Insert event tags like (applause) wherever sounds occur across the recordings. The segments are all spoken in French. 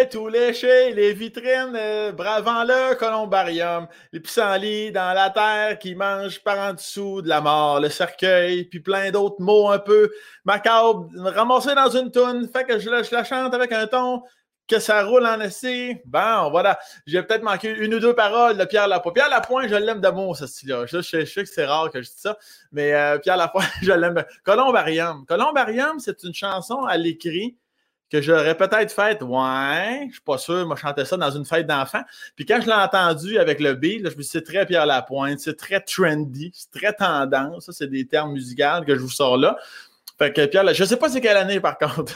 soleil tout léché, les vitrines euh, bravant le columbarium, les pissenlits dans la terre qui mangent par en dessous de la mort, le cercueil, puis plein d'autres mots un peu macabres ramassés dans une toune. Fait que je, la- chante avec un ton que ça roule en essai. Bon, voilà. J'ai peut-être manqué une ou deux paroles de Pierre Lapointe. Pierre Lapointe, je l'aime d'amour, ce style-là. Je sais que c'est rare que je dise ça, mais euh, Pierre Lapointe, (laughs) je l'aime. Columbarium. Columbarium, c'est une chanson à l'écrit que j'aurais peut-être faite. Ouais, je suis pas sûr. Moi, je chantais ça dans une fête d'enfants. Puis quand je l'ai entendu avec le beat, là, je me suis dit, c'est très Pierre Lapointe, c'est très trendy, c'est très tendance. Ça, c'est des termes musicaux que je vous sors là. Fait que Pierre, je sais pas c'est quelle année par (laughs) contre.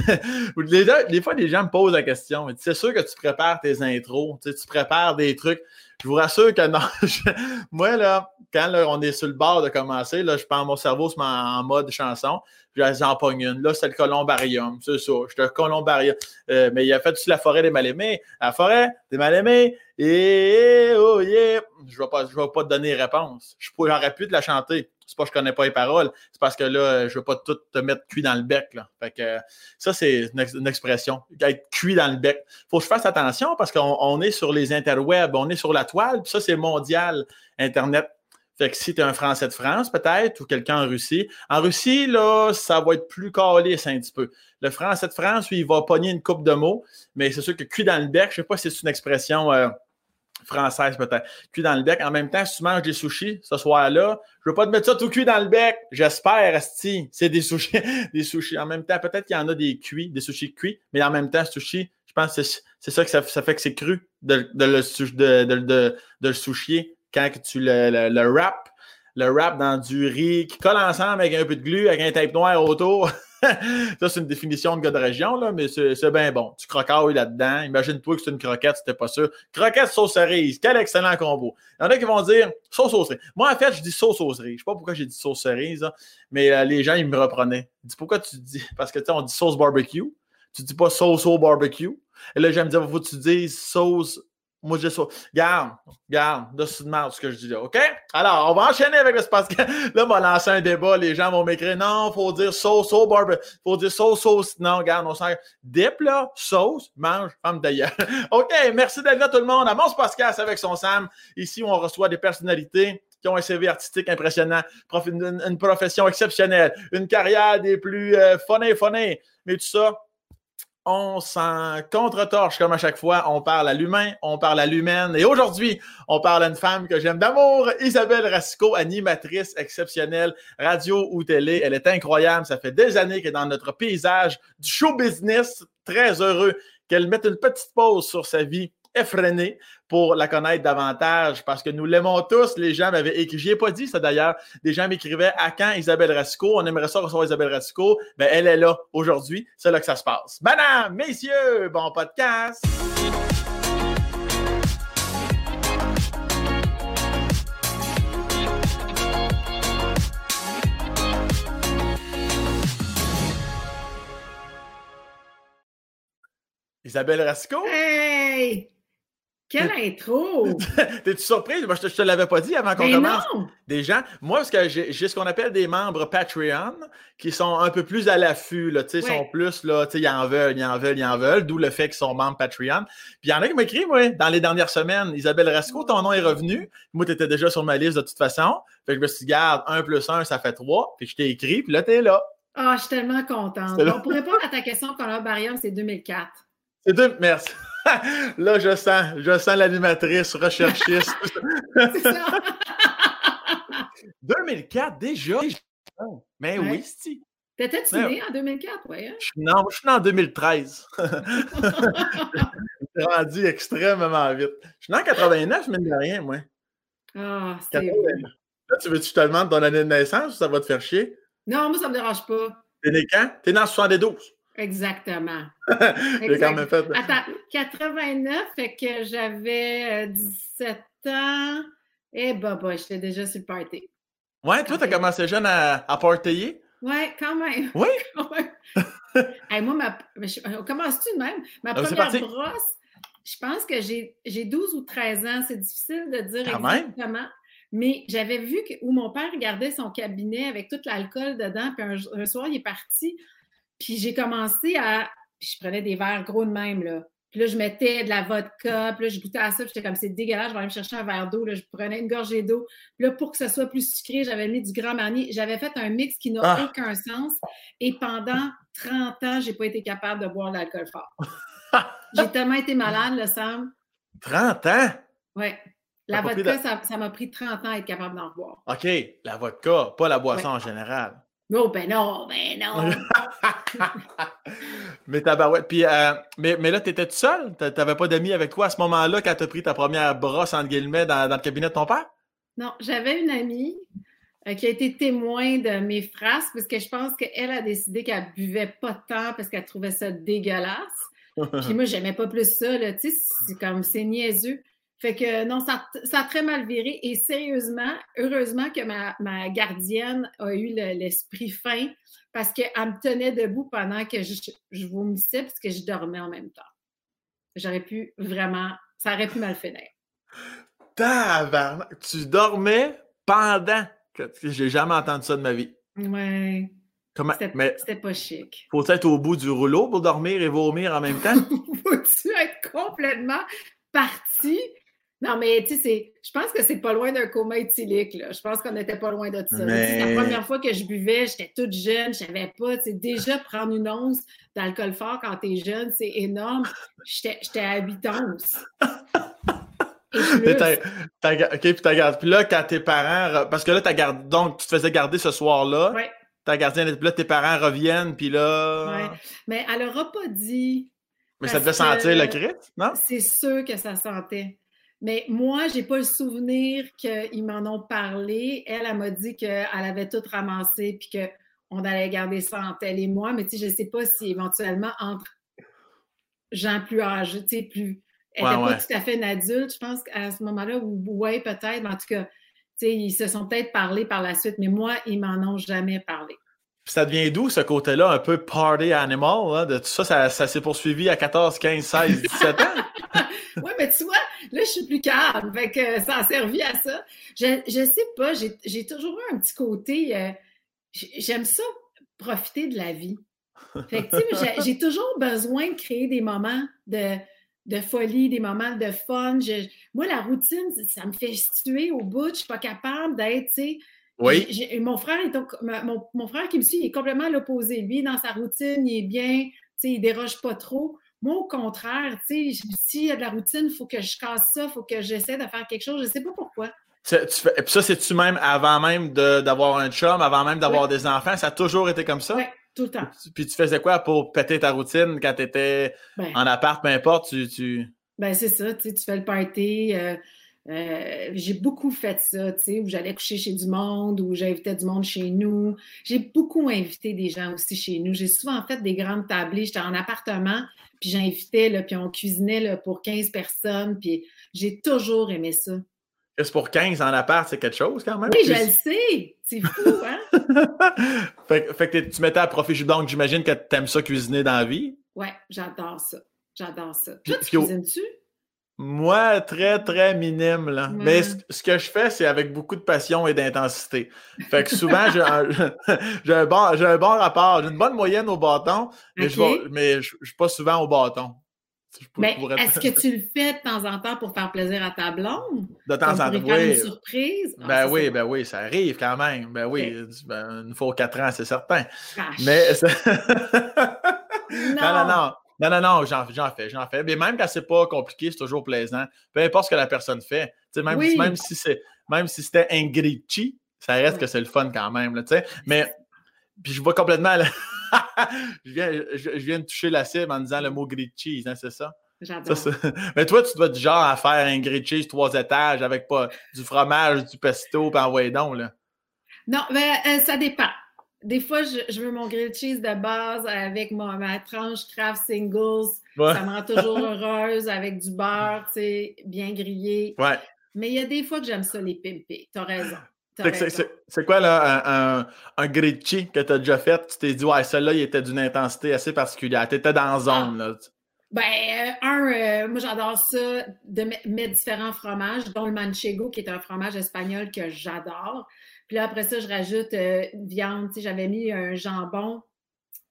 des fois, les gens me posent la question. C'est sûr que tu prépares tes intros, tu prépares des trucs. Je vous rassure que non. (laughs) Moi, là, quand on est sur le bord de commencer, là, je prends mon cerveau se met en, mode chanson, j'en pogne une. Là, c'est le columbarium, c'est ça. Je te columbarium. Euh, mais il a fait aussi la forêt des mal-aimés? La forêt des mal-aimés? Et oh yeah. Je ne vais, vais pas te donner réponse. J'aurais pu te la chanter. C'est pas que je connais pas les paroles. C'est parce que là, je veux pas tout te mettre cuit dans le bec. Là. Fait que ça, c'est une, ex- une expression. Être cuit dans le bec. Faut que je fasse attention parce qu'on on est sur les interwebs, on est sur la toile, puis ça, c'est mondial, Internet. Fait que si tu es un Français de France, peut-être, ou quelqu'un en Russie. En Russie, là, ça va être plus calisse un petit peu. Le Français de France, lui, il va pogner une coupe de mots, mais c'est sûr que cuit dans le bec, je sais pas si c'est une expression euh, française, peut-être. Cuit dans le bec. En même temps, si tu manges des sushis ce soir-là, je veux pas te mettre ça tout cuit dans le bec. J'espère, Asti. C'est des sushis. (laughs) des sushis. En même temps, peut-être qu'il y en a des cuits, des sushis cuits, mais en même temps, sushi, je pense que c'est ça que ça, fait que c'est cru de, de le, de, le sushier quand tu le, le, le le wrap dans du riz qui colle ensemble avec un peu de glu, avec un tape noir autour. (laughs) (laughs) ça, c'est une définition de gars de région, là, mais c'est bien bon. Tu croquailles là-dedans. Imagine-toi que c'est une croquette, c'était pas sûr. Croquette sauce cerise, quel excellent combo. Il y en a qui vont dire sauce aux cerises. Moi, en fait, je dis sauce aux cerises. Je sais pas pourquoi j'ai dit sauce cerise, là, mais euh, les gens, ils me reprenaient. Ils disent pourquoi tu dis Parce que tu sais, on dit sauce barbecue. Tu dis pas sauce au barbecue. Et là, j'aime dire, faut que tu dises sauce. Moi, je dis sauce. Garde, garde, de ce que je dis là, OK? Alors, on va enchaîner avec le parce là, on va lancer un débat. Les gens vont m'écrire, non, faut dire sauce au barbecue. Faut dire sauce, sauce. Non, garde, on sent. Dip, là, sauce, mange, femme d'ailleurs. (laughs) OK, merci d'être là, tout le monde. À Mons Pascal avec son Sam. Ici, on reçoit des personnalités qui ont un CV artistique impressionnant, une, profession exceptionnelle, une carrière des plus euh, funny. Mais tout ça, on s'en contre-torche comme à chaque fois. On parle à l'humain, on parle à l'humaine. Et aujourd'hui, on parle à une femme que j'aime d'amour, Isabelle Rasco, animatrice exceptionnelle, radio ou télé. Elle est incroyable. Ça fait des années qu'elle est dans notre paysage du show business. Très heureux qu'elle mette une petite pause sur sa vie effrénée pour la connaître davantage parce que nous l'aimons tous. Les gens m'avaient écrit, j'y ai pas dit ça d'ailleurs, des gens m'écrivaient à quand Isabelle Rasco, on aimerait ça recevoir Isabelle Rasco. Ben, elle est là aujourd'hui, c'est là que ça se passe. Madame, messieurs, bon podcast! Isabelle Rasco? Hey! Quelle intro! (laughs) T'es-tu surprise? Moi, je te, te l'avais pas dit avant qu'on Mais commence. non! Des gens, moi, parce que j'ai ce qu'on appelle des membres Patreon qui sont un peu plus à l'affût, là, tu sais, Ouais. sont plus, là, tu sais, ils en veulent, ils en veulent, ils en veulent, d'où le fait qu'ils sont membres Patreon. Puis il y en a qui m'écrivent, moi, dans les dernières semaines, Isabelle Rasco, ton nom est revenu. Moi, tu étais déjà sur ma liste de toute façon. Fait que je me suis dit, garde, 1 plus 1, ça fait 3. Puis je t'ai écrit, puis là, t'es là. Ah, je suis tellement contente. Bon, pour répondre à ta question, Columbarium, c'est 2004. C'est deux, merci. Là, je sens, je sens l'animatrice, recherchiste. (laughs) C'est ça? 2004, déjà? Mais Ouais. oui, c'est T'étais-tu né en 2004, ouais? hein? Non, je suis né en 2013. (laughs) J'ai rendu extrêmement vite. Je suis né en 89, mine de rien, moi. Ah, c'est 89. beau. Là, tu veux que je te demande ton année de naissance ou ça va te faire chier? Non, moi, ça me dérange pas. T'es né quand? T'es né en 72. Exactement. (laughs) J'ai quand même fait. Attends, 89, fait que j'avais euh, 17 ans. Eh bah, bah, j'étais déjà sur le party. Ouais, toi, t'as commencé jeune à, à partayer? Ouais, quand même. Oui? (laughs) (laughs) Hey, moi, ma... commence-tu de même? Ma Ah, première brosse, je pense que j'ai j'ai 12 ou 13 ans. C'est difficile de dire Quand même. exactement. Mais j'avais vu que, où mon père gardait son cabinet avec tout l'alcool dedans, puis un, un soir, il est parti. Puis j'ai commencé à. puis je prenais des verres gros de même, là. Puis là, je mettais de la vodka, puis là, je goûtais à ça, puis j'étais comme, c'est dégueulasse, je vais aller me chercher un verre d'eau. Là, je prenais une gorgée d'eau. Puis là, pour que ce soit plus sucré, j'avais mis du Grand Marnier. J'avais fait un mix qui n'a Ah. aucun sens. Et pendant 30 ans, j'ai pas été capable de boire de l'alcool fort. (laughs) j'ai tellement été malade, le Sam. 30 ans? Ouais. La vodka, de- ça ça m'a pris 30 ans à être capable d'en boire. OK, la vodka, pas la boisson en général. Non, ben non, ben non. (laughs) mais tabarouette. Puis, euh, mais, mais là, t'étais tout seul? T'a- T'avais pas d'amis avec toi à ce moment-là quand t'as pris ta première brosse, entre guillemets, dans, dans le cabinet de ton père? Non, j'avais une amie euh, qui a été témoin de mes phrases parce que je pense qu'elle a décidé qu'elle buvait pas tant parce qu'elle trouvait ça dégueulasse. (laughs) Puis moi, j'aimais pas plus ça, là, tu sais, c'est comme, c'est niaiseux. Fait que non, ça, ça a très mal viré. Et sérieusement, heureusement que ma, ma gardienne a eu le- l'esprit fin parce qu'elle me tenait debout pendant que je, je vomissais parce que je dormais en même temps. J'aurais pu vraiment, ça aurait pu mal finir. Tabarnak! Tu dormais pendant que j'ai jamais entendu ça de ma vie. Ouais, Comment? c'était pas chic. faut être au bout du rouleau pour dormir et vomir en même temps? (laughs) Faut-tu être complètement parti? Non, mais tu sais, je pense que c'est pas loin d'un coma éthylique. Là. Je pense qu'on n'était pas loin de ça. Mais- La première fois que je buvais, j'étais toute jeune, je savais pas. tu sais, Déjà, prendre une once d'alcool fort quand tu es jeune, c'est énorme. J'étais à 8 onces. Et t'as- t'as OK, puis t'as gardé. Puis là, quand tes parents. re- Parce que là, t'as gardé. Donc, tu te faisais garder ce soir-là. Ouais. Ta gardienne. Puis là, tes parents reviennent, puis là. Ouais. Mais elle n'aura pas dit. Mais ça devait sentir le crit, non? C'est sûr que ça sentait. Mais moi, j'ai pas le souvenir qu'ils m'en ont parlé. Elle, elle m'a dit qu'elle avait tout ramassé puis qu'on allait garder ça entre elle et moi. Mais tu sais, je sais pas si éventuellement entre gens plus âgés, tu sais, plus. Elle n'était ouais. pas tout à fait une adulte, je pense, à ce moment-là, ou ouais, peut-être, mais en tout cas, tu sais, ils se sont peut-être parlé par la suite, mais moi, ils m'en ont jamais parlé. Ça devient d'où ce côté-là, un peu party animal, hein, de tout ça, ça, ça s'est poursuivi à 14, 15, 16, 17 ans? (laughs) Oui, mais tu vois, là, je suis plus calme. Fait que ça a servi à ça. Je, je sais pas, j'ai toujours eu un petit côté. euh, j'ai- J'aime ça, profiter de la vie. Fait que, j'ai- toujours besoin de créer des moments de, de folie, des moments de fun. Je- moi, la routine, ça me fait tuer au bout. Je suis pas capable d'être, tu sais. Oui. J'ai- mon frère, est au- mon, mon frère qui me suit, il est complètement l'opposé. Lui, dans sa routine, il est bien, il déroge pas trop. Moi, au contraire, tu sais, s'il y a de la routine, il faut que je casse ça, il faut que j'essaie de faire quelque chose. Je sais pas pourquoi. Tu fais- puis ça, c'est-tu même avant même d'avoir un chum, avant même d'avoir des enfants? Ça a toujours été comme ça? Oui, tout le temps. Puis tu faisais quoi pour péter ta routine quand t'étais Ben, en appart, peu importe, tu... tu... ben c'est ça, tu sais, tu fais le party. euh, euh, j'ai beaucoup fait ça, tu sais, où j'allais coucher chez du monde, où j'invitais du monde chez nous. J'ai beaucoup invité des gens aussi chez nous. J'ai souvent fait des grandes tablées. J'étais en appartement, puis j'invitais, là, puis on cuisinait là, pour 15 personnes, puis j'ai toujours aimé ça. Qu'est-ce pour 15 en appart, c'est quelque chose quand même? Oui, Puis- je le sais. C'est fou, (laughs) hein? fait, que- fait que t'es- tu mettais à profit. Donc, j'imagine que t'aimes ça cuisiner dans la vie? Ouais, j'adore ça. J'adore ça. Puis- Toi, tu puis cuisines-tu? Moi, très, très minime, là. Ouais. Mais ce, ce que je fais, c'est avec beaucoup de passion et d'intensité. Fait que souvent, j'ai un, (laughs) bon, un bon rapport. J'ai une bonne moyenne au bâton, mais je je suis pas souvent au bâton. Pourrais- est-ce que tu le fais de temps en temps pour faire plaisir à ta blonde? de temps en temps, faire une oui. surprise? Ah, Ben oui, ben oui, ça arrive quand même. Ben oui, ben, une fois aux quatre ans, c'est certain. Mais (laughs) non, non, non. Non, non, j'en, fais, j'en fais. Mais même quand c'est pas compliqué, c'est toujours plaisant. Peu importe ce que la personne fait. Même, Oui. même si c'est même si c'était ça reste que c'est le fun quand même. Là. Mais puis je vois complètement. (laughs) je, viens, je, je viens de toucher la cible en disant le mot grilled cheese, hein, c'est ça? J'adore. (laughs) Mais toi, tu dois du genre à faire un grilled cheese trois étages avec pas du fromage, du pesto, puis envoyer donc. Là. Non, ben, euh, ça dépend. Des fois, je, je veux mon grilled cheese de base avec mon- ma tranche Kraft Singles. Ouais. Ça me rend toujours (laughs) heureuse avec du beurre, tu sais, bien grillé. Ouais. Mais il y a des fois que j'aime ça les pimper. T'as raison. C'est quoi là, un, un, un grilled cheese que tu as déjà fait? Tu t'es dit, ouais, celui-là, il était d'une intensité assez particulière. Tu étais dans la zone. Là. Ben, euh, un, euh, moi j'adore ça, de me- mettre différents fromages, dont le manchego, qui est un fromage espagnol que j'adore. Puis là, après ça, je rajoute euh, une viande. Tu sais, j'avais mis un jambon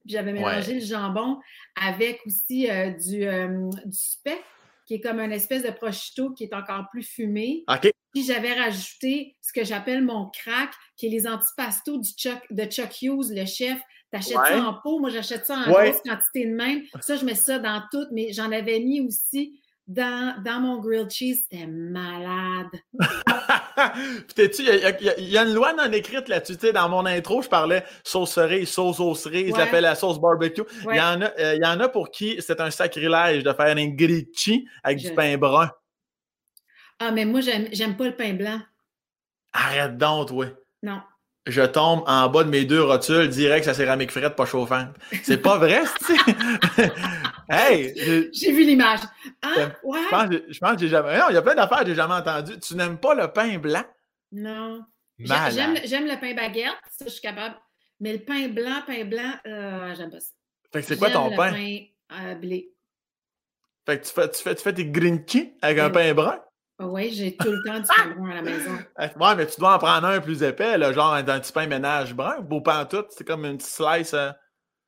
j'avais mélangé le jambon avec aussi euh, du, euh, du speck, qui est comme une espèce de prosciutto qui est encore plus fumé. OK. Puis j'avais rajouté ce que j'appelle mon crack, qui est les antipastos du Chuck, de Chuck Hughes, le chef. T'achètes Ouais. ça en pot, moi j'achète ça en Ouais. grosse quantité de même. Ça, je mets ça dans tout, mais j'en avais mis aussi dans, dans mon grilled cheese. C'était malade. (laughs) Puis t'es-tu, il y, a- y y une loi non écrite là-dessus? Tu sais, dans mon intro, je parlais sauce cerise, sauce aux cerises, Ouais. j'appelle la sauce barbecue. Il Ouais. y, en a, euh, y en a pour qui c'est un sacrilège de faire un grilled avec Je- du pain brun. Ah, mais moi, j'aime pas le pain blanc. Arrête donc, toi. Non. Je tombe en bas de mes deux rotules direct sa céramique frette pas chauffante. C'est pas vrai, c'est (laughs) Hey! J'ai vu l'image. Ah, Euh, ouais. Je pense, que- je pense que j'ai jamais. Non, il y a plein d'affaires que j'ai jamais entendues. Tu n'aimes pas le pain blanc? Non. J'aime le pain baguette, ça, je suis capable. Mais le pain blanc, pain blanc, euh, j'aime pas ça. Fait que c'est quoi ton le pain? pain euh, blé. Fait que tu fais, tu fais, tu fais tes avec un Oui. pain brun? Oui, j'ai tout le temps du pain brun à la maison. (laughs) Ouais, mais tu dois en prendre un plus épais, là, genre un, un petit pain ménage brun. Beau pain tout, c'est comme une petite slice. euh,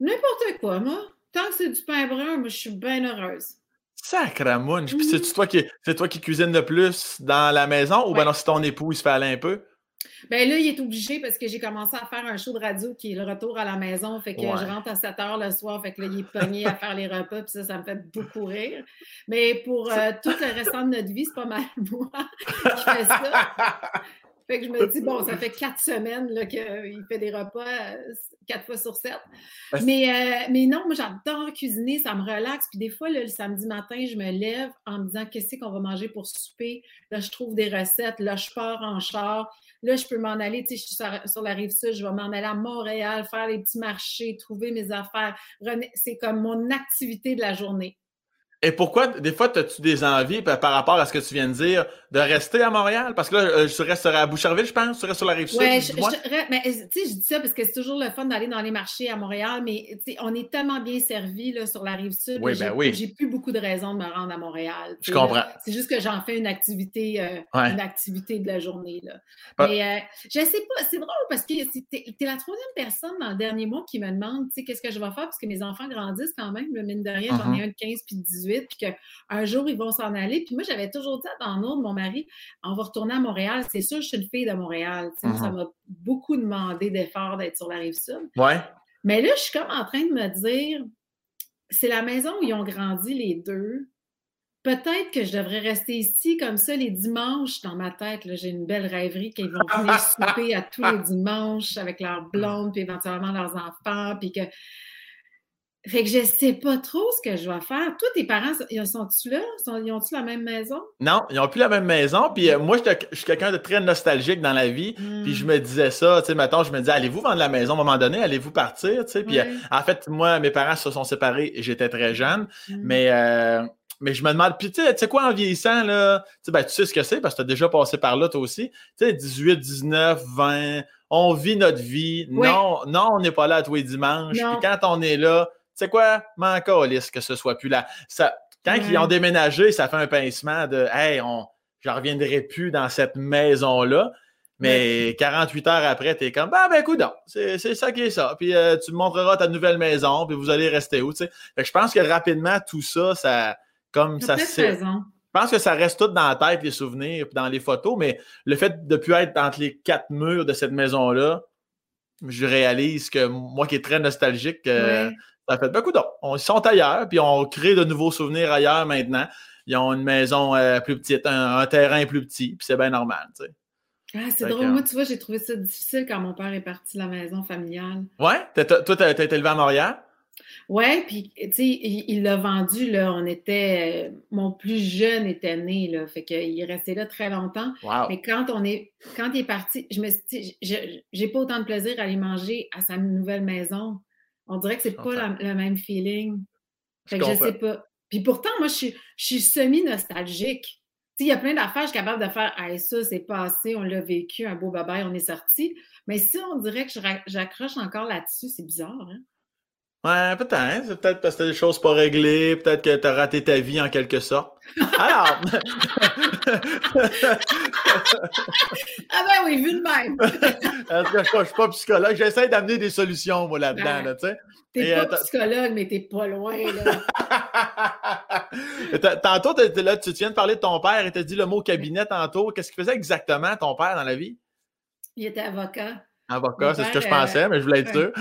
N'importe quoi, moi. Tant que c'est du pain brun, moi, je suis bien heureuse. Sacramouche. Puis Mhm. c'est toi qui c'est toi qui cuisine le plus dans la maison ou ben Ouais. non, c'est ton époux, il se fait aller un peu? Ben là, il est obligé parce que j'ai commencé à faire un show de radio qui est le retour à la maison. Fait que Ouais. je rentre à 7 heures le soir. Fait que là, il est pogné à faire les repas. Puis ça, ça me fait beaucoup rire. Mais pour euh, tout le restant de notre vie, c'est pas mal (laughs) moi qui fais ça. (laughs) Fait que je me dis, bon, ça fait quatre semaines qu'il fait des repas euh, quatre fois sur sept. Mais, euh, mais non, moi, j'adore cuisiner, ça me relaxe. Puis des fois, là, le samedi matin, je me lève en me disant, qu'est-ce qu'on va manger pour souper? Là, je trouve des recettes. Là, je pars en char. Là, je peux m'en aller, tu sais, je suis sur, sur la rive sud, je vais m'en aller à Montréal, faire les petits marchés, trouver mes affaires. C'est comme mon activité de la journée. Et pourquoi, des fois, as-tu des envies par rapport à ce que tu viens de dire, de rester à Montréal? Parce que là, euh, tu resterais à Boucherville, je pense, tu restes sur la rive sud. Ouais, je, je- mais, tu sais, je dis ça parce que c'est toujours le fun d'aller dans les marchés à Montréal, mais tu sais, on est tellement bien servi là, sur la rive sud. Oui, que ben j'ai- oui. J'ai plus beaucoup de raisons de me rendre à Montréal. Je tu comprends. là. C'est juste que j'en fais une activité, euh, Ouais. une activité de la journée. Là. Mais euh, je sais pas, c'est drôle parce que t'es es la troisième personne dans le dernier mois qui me demande, tu sais, qu'est-ce que je vais faire parce que mes enfants grandissent quand même, le mine de rien, j'en ai un de 15 puis de 18, puis qu'un jour ils vont s'en aller. Puis moi, j'avais toujours dit à dans mon mari, on va retourner à Montréal. C'est sûr, je suis une fille de Montréal. Ça Mhm. m'a beaucoup demandé d'efforts d'être sur la rive sud. Ouais. Mais là, je suis comme en train de me dire, c'est la maison où ils ont grandi les deux. Peut-être que je devrais rester ici comme ça les dimanches dans ma tête. J'ai une belle rêverie qu'ils vont venir (laughs) souper à tous les dimanches avec leurs blondes, puis éventuellement leurs enfants, puis que. Fait que je sais pas trop ce que je vais faire. Toi, tes parents, ils sont-tu là? Ils ont-tu la même maison? Non, ils n'ont plus la même maison. Puis euh, moi, je suis quelqu'un de très nostalgique dans la vie. Puis je Hmm. me disais ça, tu sais, mettons, je me disais, allez-vous vendre la maison? À un moment donné? Allez-vous partir? Tu sais, puis euh, en fait, moi, mes parents se sont séparés et j'étais très jeune. Hmm. Mais, euh, mais je me demande, puis tu sais, tu sais quoi, en vieillissant, là, tu sais, ben, tu sais ce que c'est parce que tu as déjà passé par là, toi aussi. Tu sais, 18, 19, 20, on vit notre vie. Non, non, on n'est pas là tous les dimanches. Puis quand on est là, tu sais quoi, m'en calisse que ce soit plus là. Ça, quand ils ont déménagé, ça fait un pincement de, hey, on, je reviendrai plus dans cette maison-là. Mais 48 heures après, tu es comme, bah, ben, écoute, c'est c'est ça qui est ça. Puis euh, tu me montreras ta nouvelle maison, puis vous allez rester où, tu sais. Fait que je pense que rapidement, tout ça, ça, comme ça, raison. je pense que ça reste tout dans la tête, les souvenirs, puis dans les photos, mais le fait de ne plus être entre les quatre murs de cette maison-là, je réalise que moi qui est très nostalgique, euh. Ça fait, ben, écoute, ils sont ailleurs, puis on crée de nouveaux souvenirs ailleurs maintenant. Ils ont une maison euh, plus petite, un, un terrain plus petit, puis c'est bien normal, tu sais. Ah, c'est drôle. que- Moi, tu vois, j'ai trouvé ça difficile quand mon père est parti de la maison familiale. Ouais? Toi, t'as été élevé à Montréal? Ouais, puis, tu sais, il l'a vendu, là. On était. euh, Mon plus jeune était né, là. Fait qu'il est resté là très longtemps. Wow. Mais quand on est. Quand il est parti, je me suis dit, j'ai pas autant de plaisir à aller manger à sa nouvelle maison. On dirait que c'est pas la- le même feeling. Fait Je que je sais pas. Puis pourtant, moi, je suis, je suis semi-nostalgique. Tu sais, il y a plein d'affaires, je suis capable de faire Hey, ça, c'est passé, on l'a vécu, un beau babaille, on est sorti. Mais si on dirait que j'accroche encore là-dessus, c'est bizarre, hein? Ouais, peut-être. C'est peut-être parce que t'as des choses pas réglées, peut-être que t'as raté ta vie en quelque sorte. Alors. (laughs) ah ben oui, vu de même. (laughs) je ne suis pas psychologue. J'essaie d'amener des solutions, moi, là-dedans. Là, tu n'es pas euh, psychologue, mais t'es pas loin, là. (laughs) tantôt, là, tu viens de parler de ton père et tu as dit le mot cabinet tantôt. Qu'est-ce qu'il faisait exactement, ton père, dans la vie? Il était avocat. Avocat, c'est ce que je pensais, mais je voulais être sûr.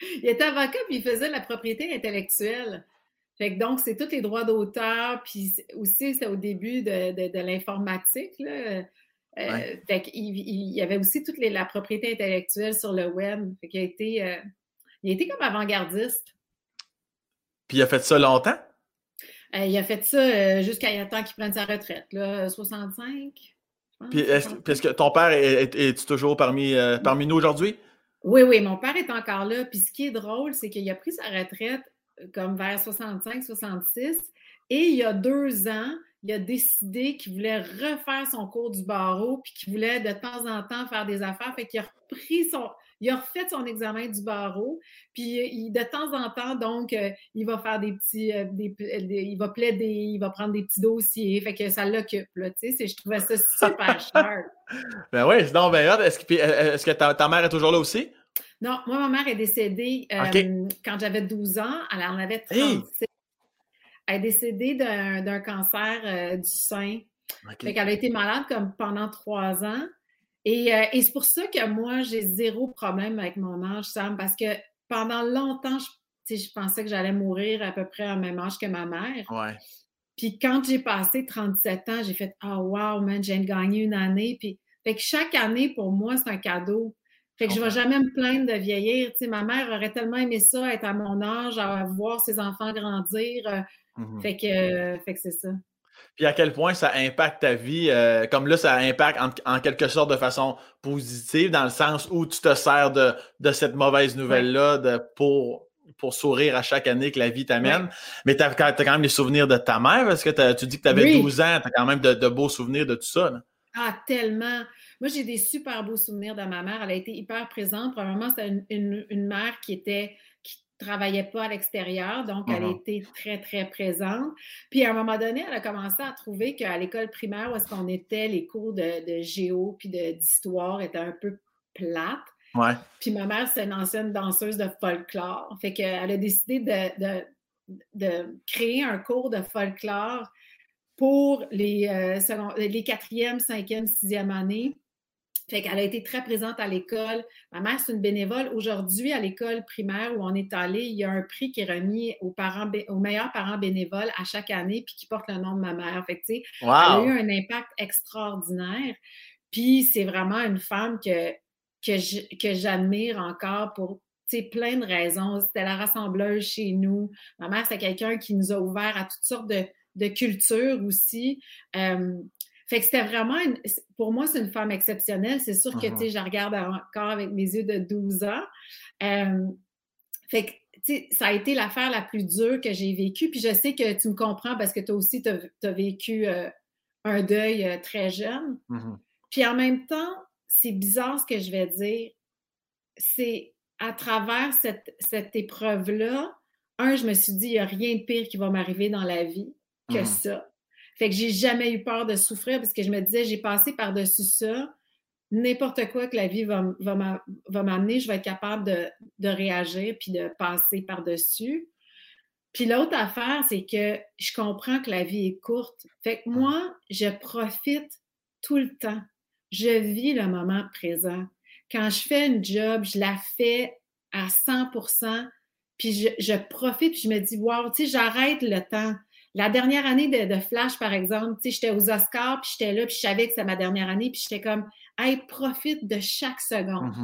Il était avocat, puis il faisait la propriété intellectuelle. Fait que donc, c'est tous les droits d'auteur, puis aussi, c'est au début de, l'informatique. Là. Euh, fait qu'il il y avait aussi toute la propriété intellectuelle sur le web. Fait qu'il a été, euh, il a été comme avant-gardiste. Puis il a fait ça longtemps? Euh, il a fait ça jusqu'à temps qu'il prenne sa retraite, là, 65. Puis est-ce, que ton père est, est, toujours parmi, parmi nous aujourd'hui? Oui, oui, mon père est encore là. Puis ce qui est drôle, c'est qu'il a pris sa retraite comme vers 65, 66. Et il y a deux ans, il a décidé qu'il voulait refaire son cours du barreau, puis qu'il voulait de temps en temps faire des affaires. Fait qu'il a repris son. Il a refait son examen du barreau, puis il, de temps en temps, donc, euh, il va faire des petits, euh, il va plaider, il va prendre des petits dossiers, fait que ça l'occupe, là, tu sais, je trouvais ça super (laughs) cher. ben oui, sinon, ben, est-ce que, est que ta, mère est toujours là aussi? Non, moi, ma mère est décédée euh, quand j'avais 12 ans. Elle en avait 36. Elle est décédée d'un cancer euh, du sein. Elle a été malade comme pendant trois ans. Et, euh, et c'est pour ça que moi, j'ai zéro problème avec mon âge, Sam, parce que pendant longtemps, je, je pensais que j'allais mourir à peu près au même âge que ma mère. Ouais. Puis quand j'ai passé 37 ans, j'ai fait Ah, oh, wow, man, j'ai gagné une année. Puis fait que chaque année, pour moi, c'est un cadeau. Fait que je ne vais jamais me plaindre de vieillir. Tu ma mère aurait tellement aimé ça, être à mon âge, à voir ses enfants grandir. Euh, mmh fait que, fait que c'est ça. Puis à quel point ça impacte ta vie, euh, comme là, ça impacte en, quelque sorte de façon positive, dans le sens où tu te sers de, cette mauvaise nouvelle-là pour, pour sourire à chaque année que la vie t'amène. Mais tu as, quand même les souvenirs de ta mère, parce que tu dis que tu avais 12 ans, tu as quand même de, beaux souvenirs de tout ça. Ah, tellement. Moi, j'ai des super beaux souvenirs de ma mère. Elle a été hyper présente. Probablement, c'était une, mère qui était travaillait pas à l'extérieur, donc elle mm-hmm. était très, très présente. Puis à un moment donné, elle a commencé à trouver qu'à l'école primaire où est-ce qu'on était, les cours de, géo puis d'histoire étaient un peu plates. Ouais. Puis ma mère, c'est une ancienne danseuse de folklore. Fait qu'elle a décidé de, de, créer un cours de folklore pour les, euh, les quatrième, cinquième, sixième années fait qu'elle a été très présente à l'école. Ma mère, c'est une bénévole. Aujourd'hui, à l'école primaire où on est allé, il y a un prix qui est remis aux, parents, aux meilleurs parents bénévoles à chaque année, puis qui porte le nom de ma mère. Fait que, Elle a eu un impact extraordinaire. Puis c'est vraiment une femme que, que j'admire encore pour plein de raisons. C'était la rassembleuse chez nous. Ma mère, c'était quelqu'un qui nous a ouvert à toutes sortes de, de cultures aussi. Euh, fait que c'était vraiment, pour moi, c'est une femme exceptionnelle. C'est sûr que, tu sais, uh-huh. je regarde encore avec mes yeux de 12 ans. Euh, fait que, tu sais, ça a été l'affaire la plus dure que j'ai vécue. Puis je sais que tu me comprends parce que toi aussi, tu as, vécu euh, un deuil euh, très jeune. Uh-huh. Puis en même temps, c'est bizarre ce que je vais dire. C'est à travers cette, cette épreuve-là, un, je me suis dit, il n'y a rien de pire qui va m'arriver dans la vie que uh-huh. ça. Fait que j'ai jamais eu peur de souffrir parce que je me disais, j'ai passé par-dessus ça. N'importe quoi que la vie va, m'amener, je vais être capable de, réagir puis de passer par-dessus. Puis l'autre affaire, c'est que je comprends que la vie est courte. Fait que moi, je profite tout le temps. Je vis le moment présent. Quand je fais une job, je la fais à 100% puis je, je profite, puis je me dis, wow, tu sais, j'arrête le temps. La dernière année de, Flash, par exemple, j'étais aux Oscars, puis j'étais là, puis je savais que c'était ma dernière année, puis j'étais comme, hey, profite de chaque seconde.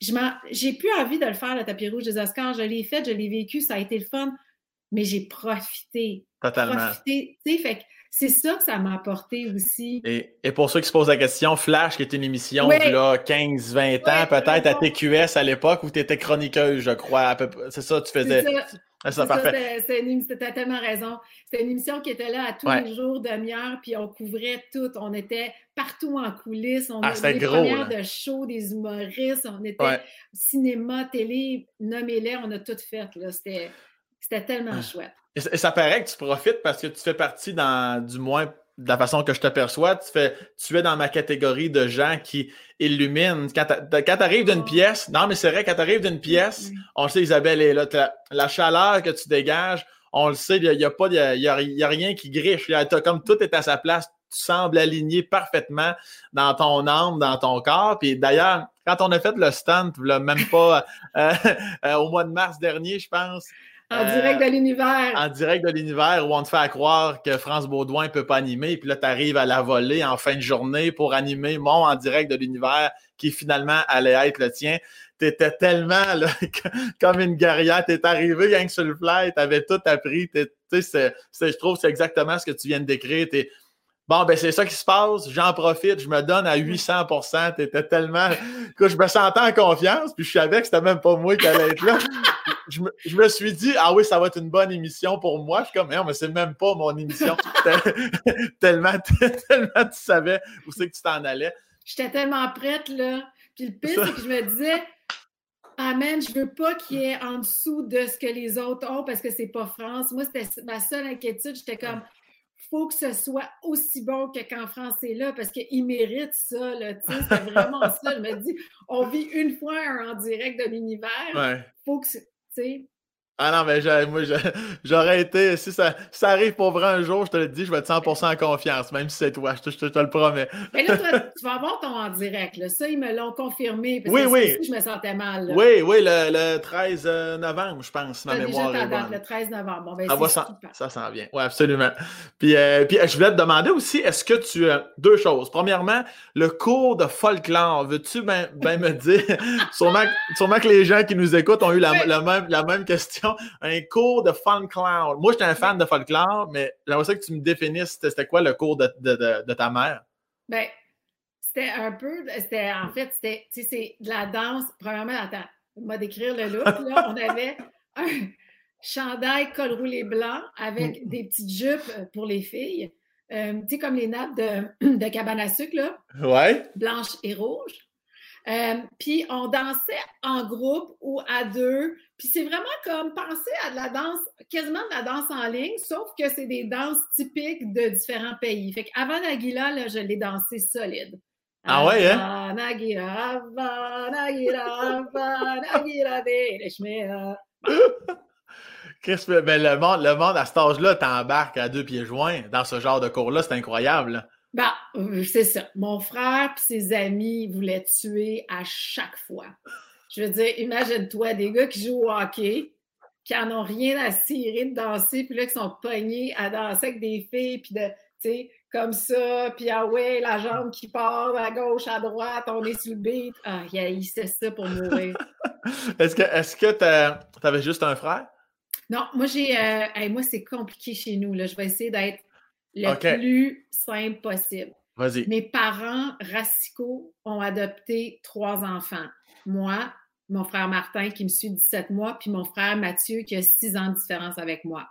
Mm-hmm. J'ai plus envie de le faire, le tapis rouge des Oscars. Je l'ai fait, je l'ai vécu, ça a été le fun, mais j'ai profité. Totalement. Profité. Fait c'est ça que ça m'a apporté aussi. Et, pour ceux qui se posent la question, Flash, qui est une émission de 15-20 ans, peut-être à TQS à l'époque où tu étais chroniqueuse, je crois. C'est ça, tu faisais. Ah, C'était tellement raison. C'était une émission qui était là à tous les jours, demi-heure, puis on couvrait tout. On était partout en coulisses. On ah, avait des premières de show, des humoristes. On était cinéma, télé, nommez-les, on a tout fait. C'était tellement chouette. Et, ça paraît que tu profites parce que tu fais partie, dans, du moins de la façon que je te perçois, tu, fais, tu es dans ma catégorie de gens qui illuminent. Quand tu arrives d'une pièce, non, mais c'est vrai, quand tu arrives d'une pièce, on le sait, Isabelle est là, la chaleur que tu dégages, on le sait, il n'y a, pas, il y a, rien qui griche. comme tout est à sa place, tu sembles aligné parfaitement dans ton âme, dans ton corps. Puis d'ailleurs, quand on a fait le stunt, même pas euh, (laughs) euh, au mois de mars dernier, je pense, en direct de euh, l'univers. En direct de l'univers où on te fait croire que France Baudouin ne peut pas animer. Puis là, tu arrives à la voler en fin de journée pour animer mon en direct de l'univers qui finalement allait être le tien. Tu étais tellement (laughs) comme une guerrière. Tu es arrivé rien que sur le fly. Tu avais tout appris. je trouve que c'est exactement ce que tu viens de décrire. Bon, ben c'est ça qui se passe, j'en profite, je me donne à 800% T'étais tellement... que je me sentais en confiance, puis je savais que c'était même pas moi qui allais être là. Je me, suis dit, ah oui, ça va être une bonne émission pour moi. Je suis comme, non, mais c'est même pas mon émission. (laughs) (laughs) tellement, (laughs) tellement tu savais où c'est que tu t'en allais. J'étais tellement prête, là. Puis le pire, c'est que je me disais, Amen, je veux pas qu'il y ait en dessous de ce que les autres ont parce que c'est pas France. Moi, c'était ma seule inquiétude. J'étais comme, faut que ce soit aussi bon que quand France est là parce qu'il mérite ça. C'est vraiment ça. Je me dis, on vit une fois un en direct de l'univers. Ouais. Faut que, tu sais, ah non, mais moi, j'aurais été, si ça, ça, arrive pour vrai un jour, je te le dis, je vais être 100% en confiance, même si c'est toi, je te, le promets. Mais là, toi, tu vas avoir ton en direct, là. ça, ils me l'ont confirmé, parce oui, que oui. je me sentais mal. Oui, oui, le, 13 euh, novembre, je pense, ma mémoire déjà date, le 13 novembre. Bon, ben, ça, ça s'en vient, oui, absolument. Puis, euh, puis, je voulais te demander aussi, est-ce que tu as deux choses. Premièrement, le cours de folklore, veux-tu ben, ben me dire, (laughs) sûrement, sûrement, que les gens qui nous écoutent ont eu la, même, la même question un cours de folklore. Moi, j'étais un fan de folklore, mais j'aimerais ça que tu me définisses, c'était quoi le cours de, de, de, ta mère? Ben, c'était un peu, c'était en fait, c'était, c'est de la danse. Premièrement, attends, va décrire le look. Là, (laughs) on avait un chandail col roulé blanc avec mm. des petites jupes pour les filles. Euh, tu sais, comme les nappes de, (clears throat) de cabane à sucre, là. Ouais. Blanche et rouge. Euh, puis on dansait en groupe ou à deux. Puis c'est vraiment comme penser à de la danse, quasiment de la danse en ligne, sauf que c'est des danses typiques de différents pays. Fait qu'avant Nagila, là, je l'ai dansé solide. Ah ouais, hein? Nagila, Nagila, Nagila, Chris, ben, le monde, le monde à cet âge-là t'embarque à deux pieds joints dans ce genre de cours-là, c'est incroyable. Ben, c'est ça. Mon frère et ses amis voulaient tuer à chaque fois. Je veux dire, imagine-toi des gars qui jouent au hockey, qui n'en ont rien à cirer de danser, puis là, qui sont pognés à danser avec des filles, puis de, tu sais, comme ça, puis ah ouais, la jambe qui part à gauche, à droite, on est sur le beat. Ah, il sait ça pour mourir. (laughs) est-ce que est-ce que tu avais juste un frère? Non, moi j'ai euh, moi c'est compliqué chez nous. Là. Je vais essayer d'être le plus simple possible. Mes parents racicaux ont adopté trois enfants. Moi, mon frère Martin qui me suit 17 mois, puis mon frère Mathieu qui a six ans de différence avec moi.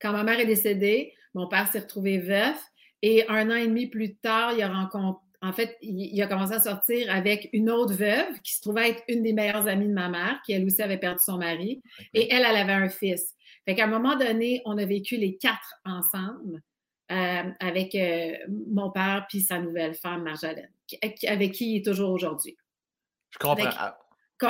Quand ma mère est décédée, mon père s'est retrouvé veuf et un an et demi plus tard, il a rencontré. En fait, il a commencé à sortir avec une autre veuve qui se trouvait être une des meilleures amies de ma mère, qui elle aussi avait perdu son mari. Et elle, elle avait un fils. Fait qu'à un moment donné, on a vécu les quatre ensemble euh, avec euh, mon père puis sa nouvelle femme, Marjolaine, avec qui il est toujours aujourd'hui. Je comprends.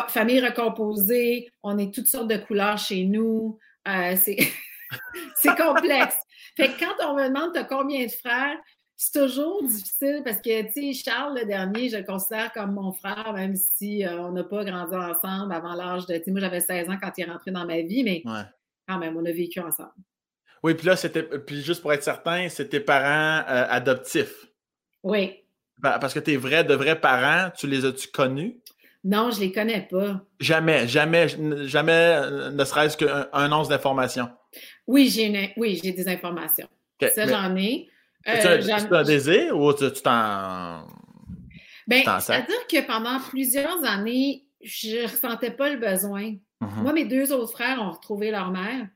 famille recomposée, on est toutes sortes de couleurs chez nous. Euh, c'est (laughs) complexe. Fait que quand on me demande, as combien de frères? C'est toujours difficile parce que, tu sais, Charles, le dernier, je le considère comme mon frère, même si on n'a pas grandi ensemble avant l'âge de. Tu sais, moi, j'avais 16 ans quand il est rentré dans ma vie, mais quand même, on a vécu ensemble. Oui, puis là, c'était. Puis juste pour être certain, c'est tes parents euh, adoptifs. Oui. Parce que tes vrais, de vrais parents, tu les as-tu connus? Non, je les connais pas. Jamais, jamais, jamais, ne serait-ce qu'un once d'information. Oui, j'ai oui, j'ai des informations. Ça, j'en ai. Euh, tu as un désir ou tu t'en. Ben, c'est-à-dire que pendant plusieurs années, je ressentais pas le besoin. Mhm. Moi, mes deux autres frères ont retrouvé leur mère.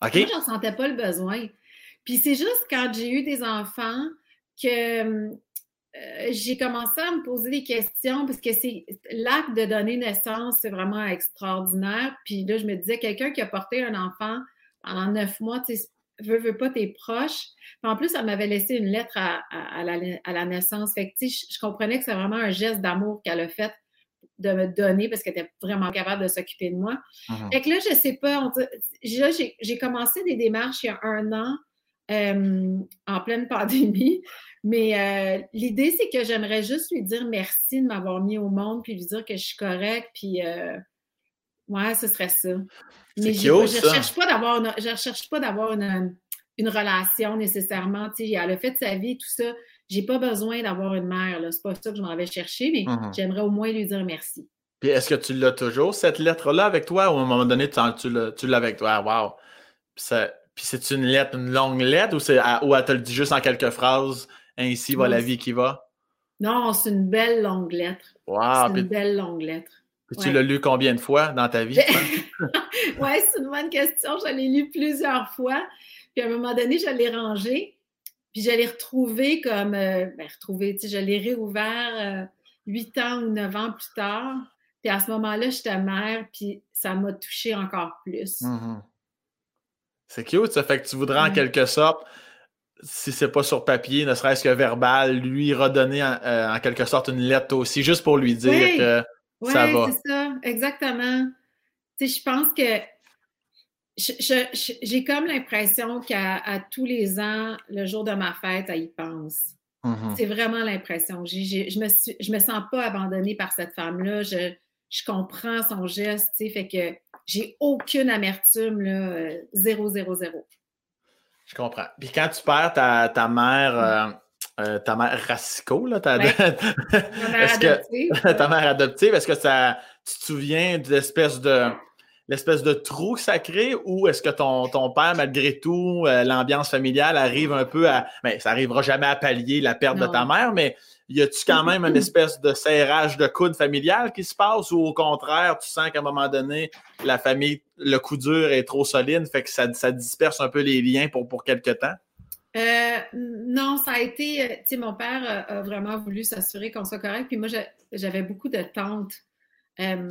Moi, je ne ressentais pas le besoin. Puis c'est juste quand j'ai eu des enfants que euh, j'ai commencé à me poser des questions parce que c'est l'acte de donner naissance, c'est vraiment extraordinaire. Puis là, je me disais, quelqu'un qui a porté un enfant pendant neuf mois, tu sais, veux, veux pas tes proches. en plus, elle m'avait laissé une lettre à, la, naissance. Fait que, tu sais, je, comprenais que c'est vraiment un geste d'amour qu'elle a fait de me donner parce qu'elle était vraiment capable de s'occuper de moi. Mm-hmm. Fait que là, je sais pas, j'ai commencé des démarches il y a un an euh, en pleine (laughs) pandémie. Mais euh, l'idée, c'est que j'aimerais juste lui dire merci de m'avoir mis au monde, puis lui dire que je suis correcte, puis euh, ouais, ce serait ça. Mais je ne cherche pas d'avoir une, je cherche pas d'avoir une, une, relation nécessairement. Tu sais, elle a fait sa vie, tout ça. J'ai pas besoin d'avoir une mère. C'est pas ça que je m'en vais chercher, mais mm-hmm. j'aimerais au moins lui dire merci. Puis est-ce que tu l'as toujours, cette lettre-là, avec toi, ou à un moment donné, tu, l'as avec toi? Wow! Ça, puis c'est une lettre, une longue lettre ou, c'est ou elle te le dit juste en quelques phrases, ainsi va la vie qui va? Non, c'est une belle longue lettre. Wow, c'est une belle longue lettre. Puis tu l'as lu combien de fois dans ta vie? (laughs) oui, c'est une bonne question. Je l'ai lu plusieurs fois. Puis à un moment donné, je l'ai rangé. Puis je l'ai retrouvé comme. Euh, ben, retrouvé, tu sais, je l'ai réouvert euh, huit ans ou neuf ans plus tard. Puis à ce moment-là, j'étais mère, puis ça m'a touché encore plus. Mm-hmm. C'est cute, ça fait que tu voudrais en quelque sorte, si c'est pas sur papier, ne serait-ce que verbal, lui redonner en, euh, quelque sorte une lettre aussi, juste pour lui dire que ça va. Oui, c'est ça, exactement. Tu sais, je pense que j'ai comme l'impression qu'à tous les ans, le jour de ma fête, elle y pense. Mm-hmm. C'est vraiment l'impression. Je me je me sens pas abandonnée par cette femme-là. Je, je comprends son geste, tu sais, fait que j'ai aucune amertume, là, euh, zéro, zéro, zéro. Je comprends. Puis quand tu perds ta, ta mère, euh, euh, ta mère Racico, là, ta, (laughs) mère adoptive. (laughs) ta mère adoptive, est-ce que ça, tu te souviens de l'espèce de l'espèce de trou que ça crée ou est-ce que ton, ton, père, malgré tout, l'ambiance familiale arrive un peu à. Mais ça n'arrivera jamais à pallier la perte de ta mère, mais y a-tu quand même une (laughs) espèce de serrage de coude familial qui se passe ou au contraire, tu sens qu'à un moment donné, la famille, le coup dur est trop solide, fait que ça, disperse un peu les liens pour, pour quelque temps? Euh, non, ça a été, euh, tu sais, mon père a, vraiment voulu s'assurer qu'on soit correct. Puis moi, j'avais beaucoup de tantes euh,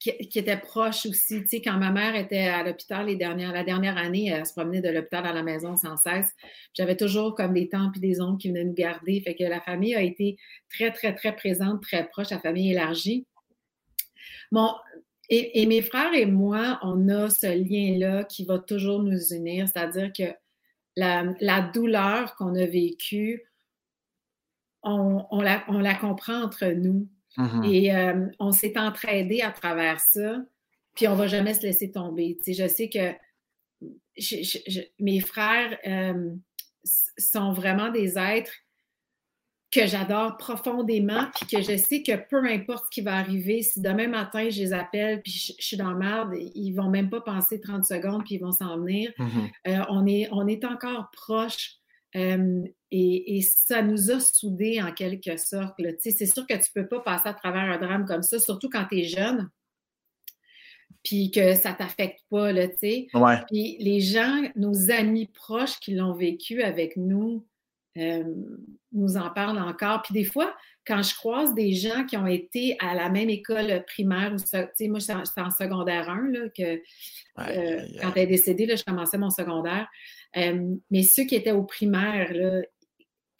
qui, était proche aussi. Tu sais, quand ma mère était à l'hôpital les dernières, la dernière année, elle se promenait de l'hôpital à la maison sans cesse. J'avais toujours comme des tantes et des oncles qui venaient nous garder. Fait que la famille a été très, très, très présente, très proche, la famille élargie. Bon, et, mes frères et moi, on a ce lien-là qui va toujours nous unir, c'est-à-dire que la, douleur qu'on a vécue, on, la, on la comprend entre nous. Mm-hmm. Et euh, on s'est entraidé à travers ça, puis on va jamais se laisser tomber. Tu sais, je sais que mes frères euh, sont vraiment des êtres que j'adore profondément, puis que je sais que peu importe ce qui va arriver, si demain matin je les appelle, puis je, suis dans le merde, ils vont même pas penser 30 secondes, puis ils vont s'en venir. Mm-hmm. Euh, on, est, on est encore proche et, ça nous a soudés en quelque sorte. C'est sûr que tu ne peux pas passer à travers un drame comme ça, surtout quand tu es jeune, puis que ça ne t'affecte pas. Là, Puis les gens, nos amis proches qui l'ont vécu avec nous, nous en parlent encore. Puis des fois, quand je croise des gens qui ont été à la même école primaire, ou moi, j'étais en secondaire 1, là, que, euh, quand elle est décédée, là, je commençais mon secondaire. Euh, mais ceux qui étaient au primaire, là,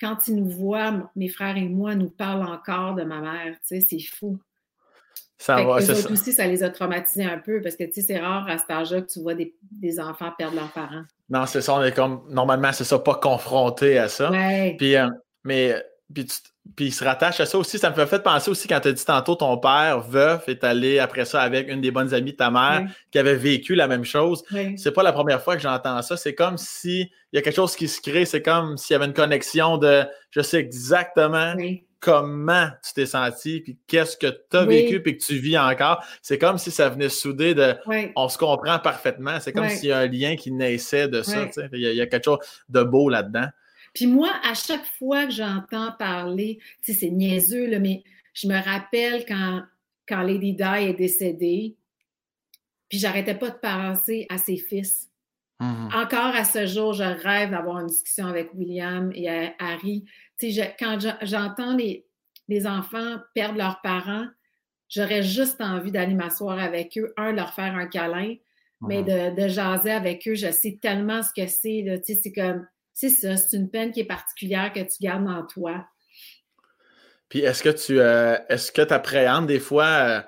quand ils nous voient, mes frères et moi, nous parlent encore de ma mère. C'est fou. Ça va, eux aussi, ça les a traumatisés un peu parce que c'est rare à cet âge-là que tu vois des, enfants perdre leurs parents. Non, c'est ça, on est comme normalement, c'est ça, pas confronté à ça. Puis, euh, mais puis, il se rattache à ça aussi. Ça me fait penser aussi quand tu as dit tantôt ton père, veuf, est allé après ça avec une des bonnes amies de ta mère qui avait vécu la même chose. C'est pas la première fois que j'entends ça. C'est comme si il y a quelque chose qui se crée. C'est comme s'il y avait une connexion de je sais exactement comment tu t'es senti, puis qu'est-ce que tu as vécu, puis que tu vis encore. C'est comme si ça venait souder de on se comprend parfaitement. C'est comme s'il y a un lien qui naissait de ça. Il y, a quelque chose de beau là-dedans. Puis moi, à chaque fois que j'entends parler, tu sais, c'est niaiseux, là, mais je me rappelle quand, quand Lady Di est décédée, puis j'arrêtais pas de penser à ses fils. Mm-hmm. Encore à ce jour, je rêve d'avoir une discussion avec William et Harry. Tu sais, quand j'entends les, les enfants perdre leurs parents, j'aurais juste envie d'aller m'asseoir avec eux, un, leur faire un câlin, mais Mhm. de, de jaser avec eux, je sais tellement ce que c'est. Tu sais, c'est comme, c'est ça, c'est une peine qui est particulière que tu gardes en toi. Puis est-ce que tu euh, est-ce que appréhendes des fois, euh,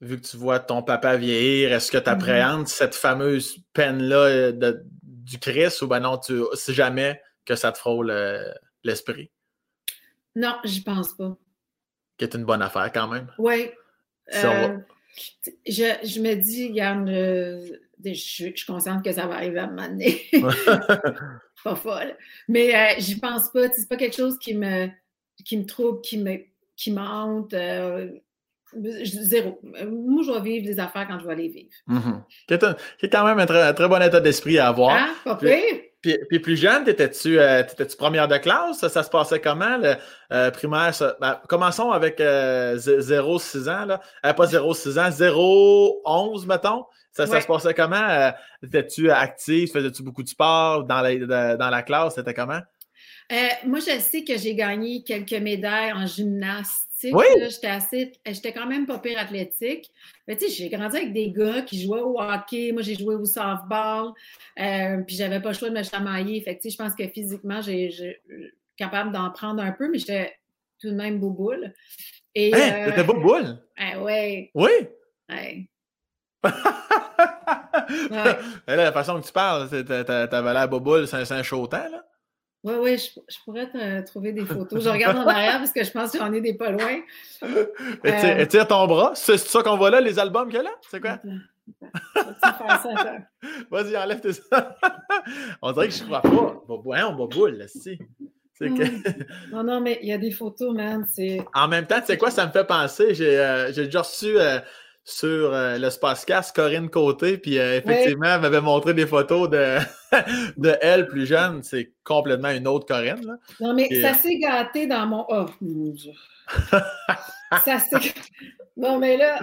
vu que tu vois ton papa vieillir, est-ce que tu appréhendes cette fameuse peine-là euh, de- du Christ ou ben non, tu c'est jamais que ça te frôle euh, l'esprit, Non, j'y pense pas. qui est une bonne affaire quand même. Oui. Va. Je, je me dis, regarde, je, suis- je suis consciente que ça va arriver à un moment donné. (laughs) pas folle. Mais euh, j'y pense pas. C'est pas quelque chose qui me, qui me trouble, qui me, qui euh, zéro. Moi, je vais vivre des affaires quand je vais les vivre. Mhm. Qui, est un- qui est quand même un très, un très bon état d'esprit à avoir. Hein? Pas Puis- pire? Puis, puis plus jeune, t'étais-tu euh, première de classe? Ça, ça se passait comment, le euh, primaire? ça? Ben, commençons avec 0-6 ans, là. Euh, pas 0-6 ans, 0-11, mettons. Ça, se passait comment? Euh, Étais-tu actif? Faisais-tu beaucoup de sport dans la, de- dans la classe? C'était comment? Euh, moi, je sais que j'ai gagné quelques médailles en gymnastique. Oui. J'étais assez, j'étais quand même pas pire athlétique. Mais tu sais, j'ai grandi avec des gars qui jouaient au hockey. Moi, j'ai joué au softball. Euh, puis j'avais pas le choix de me chamailler. Fait que tu sais, je pense que physiquement, j'ai, capable d'en prendre un peu, mais j'étais tout de même bouboule. Et, Hein? euh, T'étais beau boule? ah ouais, Oui! ouais. (laughs) Là, la façon que tu parles, t'avais l'air boboule, c'est un, chaud temps, là. Ouais, ouais, je, je pourrais te trouver des photos. Je regarde en arrière parce que je pense que j'en ai des pas loin. (laughs) Étire, Euh. étire ton bras. C'est ça qu'on voit là, les albums qu'il y a là? C'est quoi? (laughs) Vas-y, enlève tes On dirait que je crois pas. On boule, là, si. Que- Non, non, mais il y a des photos, man. En même temps, tu sais quoi, ça me fait penser. J'ai euh, déjà reçu euh, sur euh, le Spacecast Corinne Côté, puis euh, effectivement, elle m'avait montré des photos de, (laughs) de elle plus jeune. C'est complètement une autre Corinne. Là. Non, mais Et, ça euh, s'est gâté dans mon. Oh, mon Dieu. (laughs) ça s'est. Non, mais là,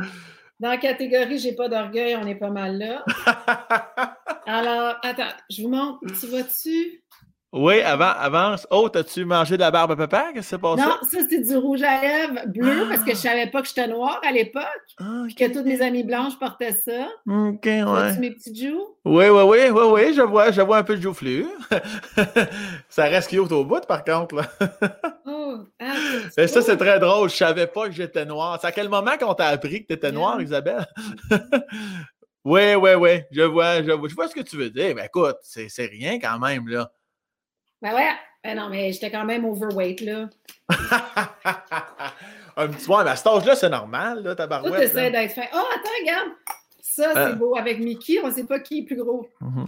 dans la catégorie J'ai pas d'orgueil, on est pas mal là. (laughs) Alors, attends, je vous montre. Tu vois-tu? Oui, avant, avance. Oh, t'as-tu mangé de la barbe à papa? Qu'est-ce qui s'est passé? Non, ça, c'est du rouge à lèvres bleu parce que je savais pas que j'étais noire à l'époque. Ah, Puis que toutes mes amies blanches portaient ça. Ok, Tu ouais. Vois-tu mes petits joues? Oui, oui, oui, oui, oui, je vois, je vois un peu de joufflu. (laughs) ça reste cute au bout, par contre. Là. (laughs) Oh, ah, Mais ça, c'est très drôle. Je savais pas que j'étais noir. C'est à quel moment qu'on t'a appris que tu étais noir, Yeah. Isabelle? (laughs) oui, oui, oui. Je vois, je vois, je vois ce que tu veux dire. Mais écoute, c'est c'est rien quand même, là. Ben ouais. Ben non, mais j'étais quand même overweight, là. (laughs) un petit peu, mais à cet âge-là, c'est normal, là, ta barouette. t'essaies là. d'être fin. Oh, attends, regarde! Ça, c'est Euh. beau. Avec Mickey, on sait pas qui est plus gros. Mhm.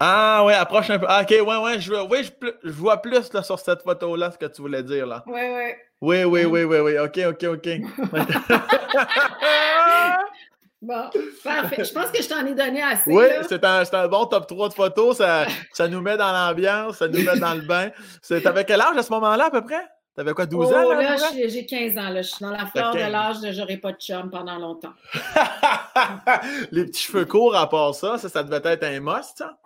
Ah, oui, approche un peu. Ah, ok, ouais, ouais, je, vois- oui, je, vois plus là, sur cette photo-là ce que tu voulais dire, là. Ouais, ouais. Oui, oui, oui, oui, oui. OK, OK, OK. (laughs) (laughs) Bon, (laughs) parfait. Je pense que je t'en ai donné assez. oui, c'est un, un bon top 3 de photos. Ça, ça nous met dans l'ambiance, ça nous met dans le bain. T'avais quel âge à ce moment-là, à peu près? T'avais quoi, 12 Oh, ans? Là, à là, j'ai- j'ai 15 ans. Là. Je suis dans la fleur de 15. l'âge de j'aurai pas de chum pendant longtemps. (laughs) Les petits cheveux courts à part ça, ça, ça devait être un must, ça?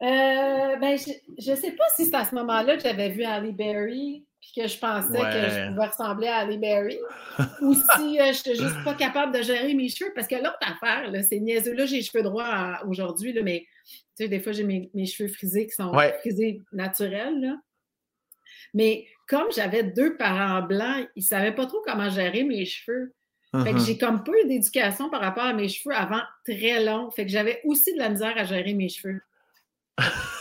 Euh, ben, je, je sais pas si c'est à ce moment-là que j'avais vu Halle Berry puis que je pensais Ouais. que je pouvais ressembler à Halle Berry ou si euh, j'étais juste pas capable de gérer mes cheveux parce que l'autre affaire, c'est niaiseux. Là, j'ai les cheveux droits à- aujourd'hui, mais tu sais, des fois, j'ai mes, mes cheveux frisés qui sont Ouais. frisés naturels, là. Mais comme j'avais deux parents blancs, ils savaient pas trop comment gérer mes cheveux. Fait que Mhm. j'ai comme pas eu d'éducation par rapport à mes cheveux avant très long. Fait que j'avais aussi de la misère à gérer mes cheveux. (laughs)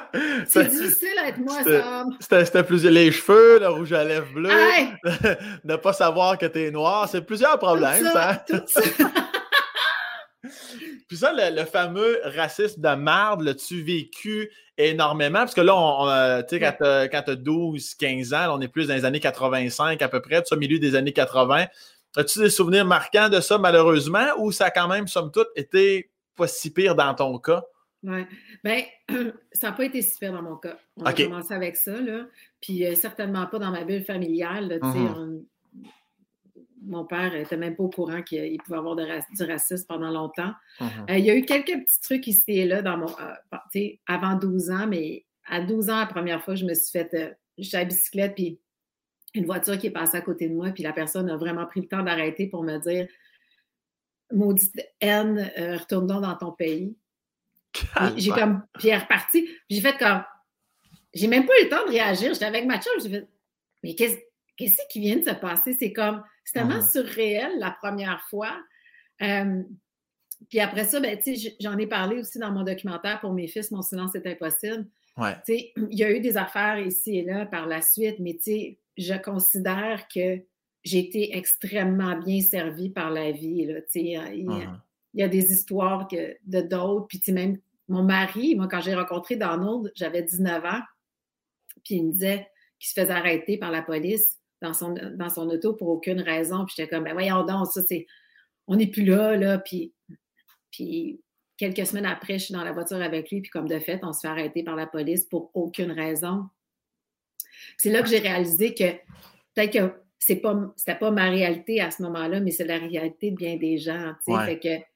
(laughs) C'est difficile à être moi, Sam. C'était c'était plus les cheveux, le rouge à lèvres bleu, Hey, (laughs) ne pas savoir que t'es noir, c'est plusieurs tout problèmes, ça. (laughs) ça, tout ça. Puis ça, le, le fameux racisme de marde, l'as-tu vécu énormément? Parce que là, on, on, euh, tu sais, quand t'as- t'as 12, 15 ans, là, on est plus dans les années 85 à peu près, tu au milieu des années 80. As-tu des souvenirs marquants de ça, malheureusement, ou ça a quand même, somme toute, été pas si pire dans ton cas? Ouais. Ben, (clears throat) ça n'a pas été si pire dans mon cas. On a commencé avec ça, là. Puis euh, certainement pas dans ma bulle familiale, là, Mhm. on- Mon père n'était même pas au courant qu'il pouvait avoir de ra- du racisme pendant longtemps. Mhm. Euh, il y a eu quelques petits trucs ici et là dans mon, euh, tu sais, avant 12 ans, mais à 12 ans, la première fois, je me suis fait, euh, j'étais à la bicyclette, puis une voiture qui est passée à côté de moi, puis la personne a vraiment pris le temps d'arrêter pour me dire maudite haine, retourne dans ton pays. J'ai comme, puis elle est repartie. J'ai fait comme, j'ai même pas eu le temps de réagir. J'étais avec ma chum, j'ai fait, mais qu'est-ce qu'est-ce qui vient de se passer? C'est comme, c'est tellement uh-huh. surréel la première fois. Euh, puis après ça, ben, j'en ai parlé aussi dans mon documentaire pour mes fils, Mon silence est impossible. Ouais. Il y a eu des affaires ici et là par la suite, mais je considère que j'ai été extrêmement bien servie par la vie. Là, uh-huh. Il, y a des histoires que, de d'autres, puis même mon mari, moi, quand j'ai rencontré Donald, j'avais 19 ans, puis il me disait qu'il se faisait arrêter par la police dans son, dans son auto pour aucune raison. Puis j'étais comme, ben voyons donc, ça, c'est. On n'est plus là, là. Puis, puis quelques semaines après, je suis dans la voiture avec lui, puis comme de fait, on se fait arrêter par la police pour aucune raison. C'est là que j'ai réalisé que peut-être que c'est pas, c'était pas ma réalité à ce moment-là, mais c'est la réalité de bien des gens. Fait que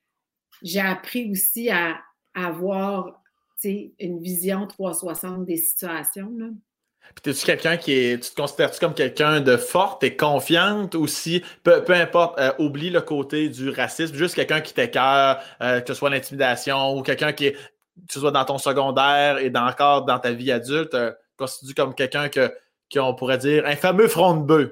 j'ai appris aussi à, avoir une vision 360 des situations. Là. Puis es-tu quelqu'un qui est. Tu te considères-tu comme quelqu'un de forte et confiante aussi? Peu, peu importe, euh, oublie le côté du racisme, juste quelqu'un qui t'écœure, euh, que ce soit l'intimidation ou quelqu'un qui est, ce soit dans ton secondaire et encore dans ta vie adulte, euh, constitue comme quelqu'un que, qu'on pourrait dire un fameux front de bœuf?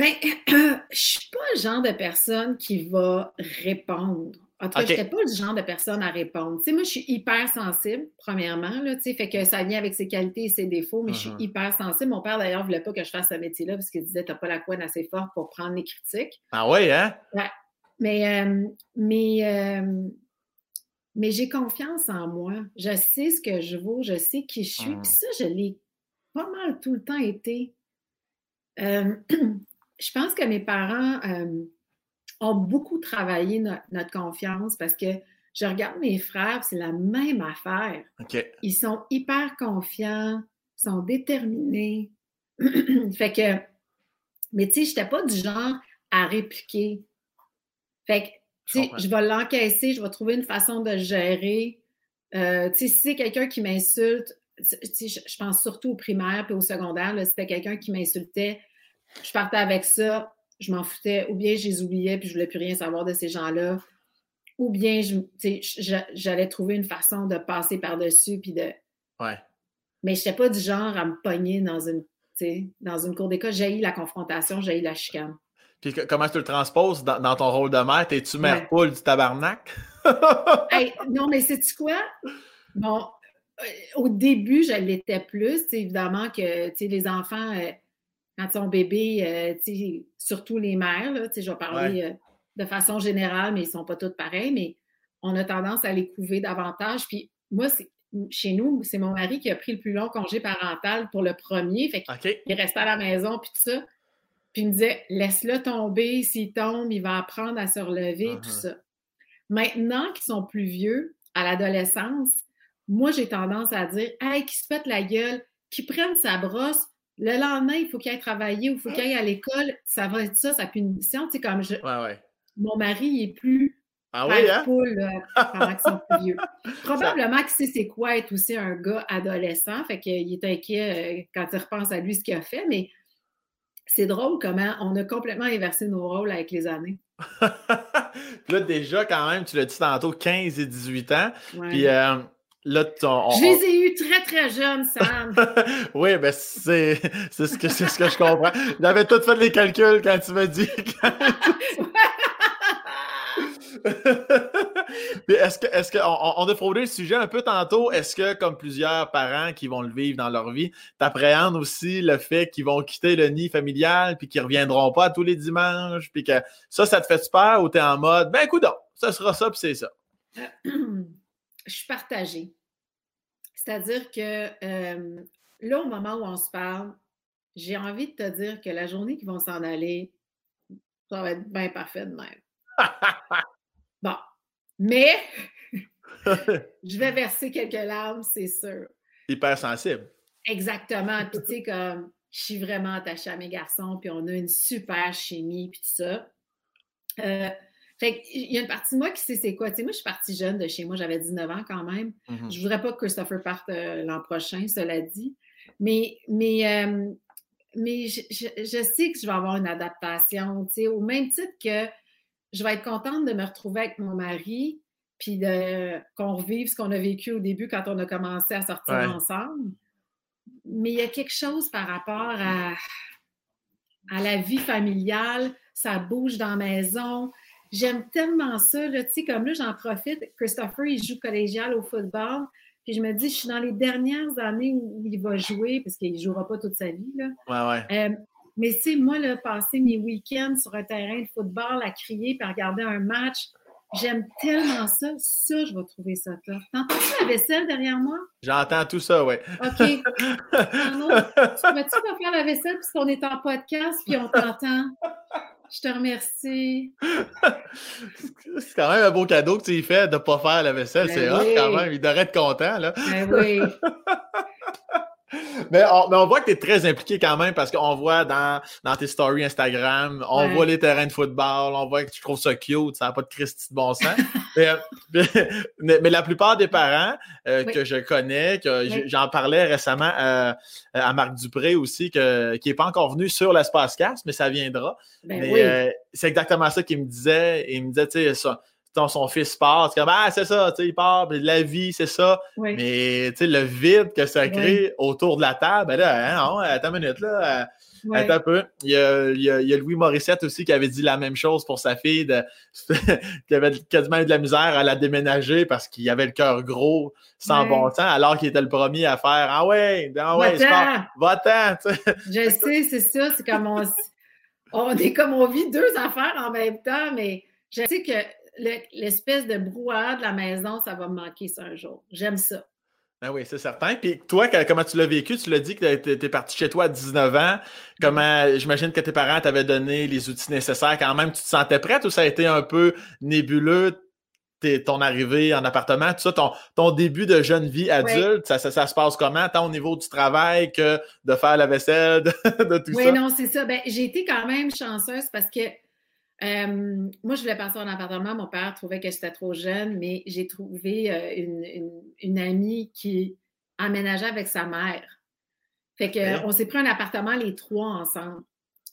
Bien, (clears throat) je suis pas le genre de personne qui va répondre en tout cas, je n'étais pas le genre de personne à répondre. Tu sais, moi, je suis hyper sensible, premièrement, là, tu sais, fait que ça vient avec ses qualités et ses défauts, mais je suis uh-huh. hyper sensible. Mon père, d'ailleurs, ne voulait pas que je fasse ce métier-là parce qu'il disait, tu n'as pas la couenne assez forte pour prendre les critiques. Ah oui, hein? Ouais. Mais, euh, mais, euh, mais j'ai confiance en moi. Je sais ce que je vaux, je sais qui je suis. Puis ça, je l'ai pas mal tout le temps été. Euh, (clears throat) je pense que mes parents ont beaucoup travaillé notre confiance parce que je regarde mes frères, c'est la même affaire. Ils sont hyper confiants, sont déterminés. (clears throat) fait que, mais tu sais, je n'étais pas du genre à répliquer. Fait que, tu sais, je vais l'encaisser, je vais trouver une façon de gérer. Euh, tu sais, si c'est quelqu'un qui m'insulte, je pense surtout au primaire puis au secondaire, si c'était quelqu'un qui m'insultait, je partais avec ça, je m'en foutais, ou bien je les oubliais puis je voulais plus rien savoir de ces gens-là, ou bien j'allais trouver une façon de passer par-dessus puis de. Ouais. Mais je n'étais pas du genre à me pogner dans une, dans une cour d'école. J'ai eu la confrontation, j'ai eu la chicane. Puis comment tu le transposes dans, ton rôle de mère? T'es-tu mère poule du tabarnak? (laughs) non, mais sais-tu quoi? Bon, euh, au début, je l'étais plus. Évidemment que les enfants, euh, quand ils sont bébés, euh, surtout les mères, là, je vais parler euh, de façon générale, mais ils ne sont pas toutes pareils, mais on a tendance à les couver davantage. Puis moi, chez nous, c'est mon mari qui a pris le plus long congé parental pour le premier. Fait qu'il restait à la maison, puis tout ça. Puis il me disait, laisse-le tomber, s'il tombe, il va apprendre à se relever, tout uh-huh. ça. Maintenant qu'ils sont plus vieux, à l'adolescence, moi, j'ai tendance à dire, hey, qui se pète la gueule, qui prenne sa brosse, le lendemain, il faut qu'il aille travailler ou il faut qu'il aille à l'école. Ça va être ça, sa punition. Tu sais, comme je... Mon mari, il est plus ah oui, hein? poule pendant qu'ils sont (laughs) plus vieux. Probablement qu'il sait c'est quoi être aussi un gars adolescent. Fait qu'il est inquiet euh, quand il repense à lui ce qu'il a fait, mais c'est drôle comment on a complètement inversé nos rôles avec les années. (laughs) là, déjà, quand même, tu l'as dit tantôt, 15 et 18 ans. Puis euh, je les ai eus très, très jeunes, Sam. (laughs) oui, ben c'est ce, que, ce que je comprends. J'avais tout fait les calculs quand tu m'as dit. (laughs) est-ce que est-ce qu'on on a frôlé le sujet un peu tantôt? Est-ce que, comme plusieurs parents qui vont le vivre dans leur vie, t'appréhendes aussi le fait qu'ils vont quitter le nid familial puis qu'ils reviendront pas tous les dimanches? Puis que ça, ça te fait peur ou t'es en mode ben écoute, ça sera ça puis c'est ça? (clears throat) je suis partagée. C'est-à-dire que euh, là, au moment où on se parle, j'ai envie de te dire que la journée qui vont s'en aller, ça va être bien parfait de même. (laughs) bon. Mais (laughs) je vais verser quelques larmes, c'est sûr. Hyper sensible. Exactement. Puis tu sais, (laughs) comme je suis vraiment attachée à mes garçons, puis on a une super chimie, puis tout ça. Euh, fait il y a une partie de moi qui sait c'est quoi. Tu sais, moi, je suis partie jeune de chez moi, j'avais 19 ans quand même. Mm-hmm. Je voudrais pas que Christopher parte euh, l'an prochain, cela dit. Mais, mais, euh, mais je, sais que je vais avoir une adaptation, tu sais, au même titre que je vais être contente de me retrouver avec mon mari, puis qu'on revive ce qu'on a vécu au début quand on a commencé à sortir ensemble. Mais il y a quelque chose par rapport à, à la vie familiale, ça bouge dans la maison. J'aime tellement ça, tu sais, comme là, j'en profite. Christopher, il joue collégial au football. Puis je me dis, je suis dans les dernières années où il va jouer, parce qu'il ne jouera pas toute sa vie. Là. Ouais, ouais. Euh, mais tu sais, moi, là, passer mes week-ends sur un terrain de football à crier puis à regarder un match, j'aime tellement ça. Ça, je vais trouver ça top. T'entends-tu la vaisselle derrière moi? J'entends tout ça, oui. OK. Arnaud, tu (laughs) vas-tu pas faire la vaisselle puisqu'on est en podcast puis on t'entend? Je te remercie. (laughs) C'est quand même un beau cadeau que tu y fais de ne pas faire la vaisselle. Ben c'est oui. quand même. Il devrait être content, là. Ben oui. (laughs) (laughs) Mais on, voit que tu es très impliqué quand même parce qu'on voit dans, dans tes stories Instagram, on voit les terrains de football, on voit que tu trouves ça cute, ça n'a pas de Christy de bon sens. (laughs) Euh, (laughs) mais, mais, la plupart des parents euh, que je connais, que j'en parlais récemment euh, à Marc Dupré aussi, que, qui n'est pas encore venu sur l'espace casse, mais ça viendra. Ben c'est exactement ça qu'il me disait. Il me disait, tu sais, son fils part, c'est comme Ah, c'est ça, il part, la vie, c'est ça. Mais le vide que ça crée autour de la table, ben là, hein, attends une minute, là. Attends un peu. Il y, a, il, y a, Louis Morissette aussi qui avait dit la même chose pour sa fille, de, (laughs) qui avait quasiment eu de la misère à la déménager parce qu'il avait le cœur gros, sans bon temps, alors qu'il était le premier à faire Ah ouais, ah ouais, va-t'en. Je sais, c'est ça. C'est comme on, on est comme on vit deux affaires en même temps, mais je sais que l'espèce de brouhaha de la maison, ça va me manquer ça un jour. J'aime ça. Ben oui, c'est certain. Puis toi, comment tu l'as vécu? Tu l'as dit que tu es parti chez toi à 19 ans. Comment, j'imagine que tes parents t'avaient donné les outils nécessaires quand même. Tu te sentais prête ou ça a été un peu nébuleux? ton arrivée en appartement, tout ça, ton, début de jeune vie adulte, ça, se passe comment, tant au niveau du travail que de faire la vaisselle, de, tout ça? Oui, non, c'est ça. Ben, j'ai été quand même chanceuse parce que euh, moi, je voulais passer en appartement. Mon père trouvait que j'étais trop jeune, mais j'ai trouvé euh, une, amie qui aménageait avec sa mère. Fait que on s'est pris un appartement les trois ensemble.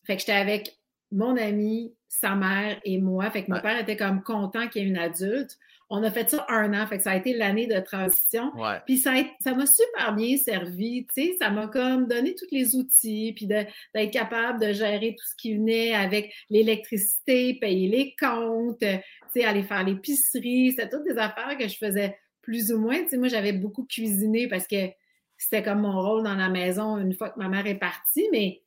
Fait que j'étais avec mon ami, sa mère et moi. Fait que mon père était comme content qu'il y ait une adulte. On a fait ça un an, fait que ça a été l'année de transition. Puis ça m'a super bien servi, tu sais, ça m'a comme donné tous les outils, puis d'être capable de gérer tout ce qui venait avec l'électricité, payer les comptes, tu sais, aller faire l'épicerie. C'était toutes des affaires que je faisais plus ou moins. Tu sais, moi, j'avais beaucoup cuisiné parce que c'était comme mon rôle dans la maison une fois que ma mère est partie, mais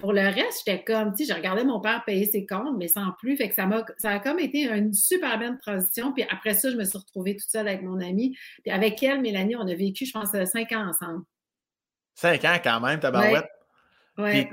pour le reste, j'étais comme, tu sais, je regardais mon père payer ses comptes, mais sans plus. Fait que ça m'a, ça a comme été une super belle transition. Puis après ça, je me suis retrouvée toute seule avec mon amie. Puis avec elle, Mélanie, on a vécu, je pense, cinq ans ensemble. Cinq ans quand même, ta barouette. Oui, ouais.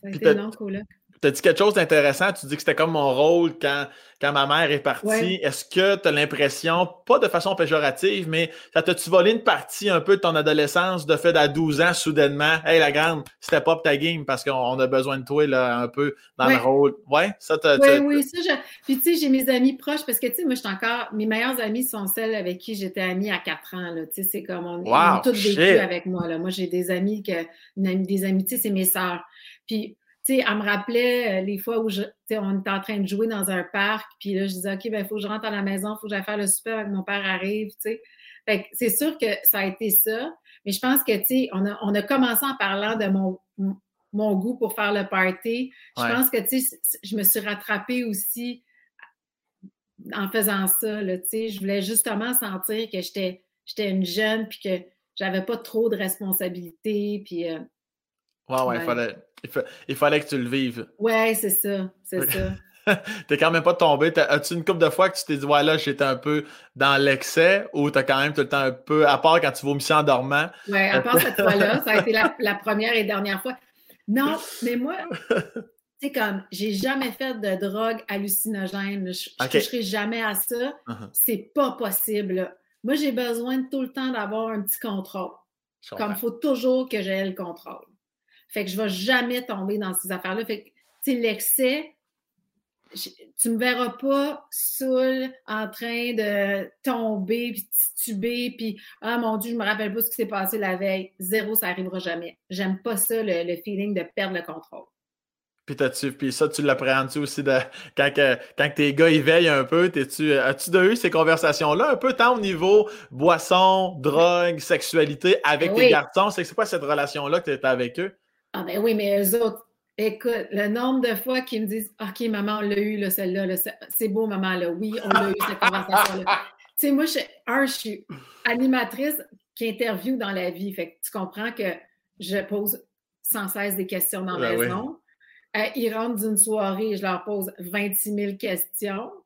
ça a été long, là tu as dit quelque chose d'intéressant. Tu dis que c'était comme mon rôle quand, quand ma mère est partie. Est-ce que tu as l'impression, pas de façon péjorative, mais ça t'a-tu volé une partie un peu de ton adolescence de fait à 12 ans, soudainement? Hey, la grande, c'était pas ta game parce qu'on a besoin de toi là, un peu dans le rôle. Ouais, ça t'a. Oui, oui, ça. Je... Puis, tu sais, j'ai mes amis proches parce que, tu sais, moi, je suis encore. Mes meilleures amies sont celles avec qui j'étais amie à 4 ans. Tu sais, c'est comme on, wow, toutes vécu avec moi. Là. Moi, j'ai des amis que. des amitiés, c'est mes sœurs. Puis, sais, elle me rappelait euh, les fois où je, on était en train de jouer dans un parc, puis là, je disais, OK, ben, il faut que je rentre à la maison, il faut que j'aille faire le super avec mon père arrive, tu sais. Fait c'est sûr que ça a été ça, mais je pense que, tu sais, on a, on a commencé en parlant de mon, mon goût pour faire le party. Je pense que, tu sais, je me suis rattrapée aussi en faisant ça, tu sais. Je voulais justement sentir que j'étais, j'étais une jeune, puis que j'avais pas trop de responsabilités, puis... Euh, ouais, ouais, il fallait il, fallait que tu le vives. Ouais, c'est ça. C'est ça. (laughs) t'es quand même pas tombé. As-tu une couple de fois que tu t'es dit, ouais, là, j'étais un peu dans l'excès ou t'as quand même tout le temps un peu, à part quand tu vomissais en dormant? Ouais, à part cette fois-là, ça a été la, première et dernière fois. Non, mais moi, (laughs) tu sais, comme, j'ai jamais fait de drogue hallucinogène. Je ne toucherai jamais à ça. Uh-huh. C'est pas possible. Moi, j'ai besoin tout le temps d'avoir un petit contrôle. Comme il faut toujours que j'ai le contrôle. Fait que je ne vais jamais tomber dans ces affaires-là. Fait que, tu sais, l'excès, tu me verras pas saoul en train de tomber, puis tituber, puis ah mon Dieu, je me rappelle pas ce qui s'est passé la veille. Zéro, ça arrivera jamais. J'aime pas ça, le, feeling de perdre le contrôle. Puis, tu puis ça, tu l'appréhendes-tu aussi de, quand, quand tes gars ils veillent un peu, -tu, as-tu eu ces conversations-là un peu tant au niveau boisson, drogue, sexualité avec ben tes garçons? C'est quoi cette relation-là que tu as avec eux? Ah ben oui, mais eux autres, écoute, le nombre de fois qu'ils me disent OK, maman, on l'a eu, celle-là, c'est beau, maman, là, oui, on l'a eu, cette conversation-là. (laughs) tu sais, moi, je, un, je suis animatrice qui interviewe dans la vie. Fait que tu comprends que je pose sans cesse des questions dans la ben maison. Euh, ils rentrent d'une soirée, je leur pose 26 000 questions. (laughs)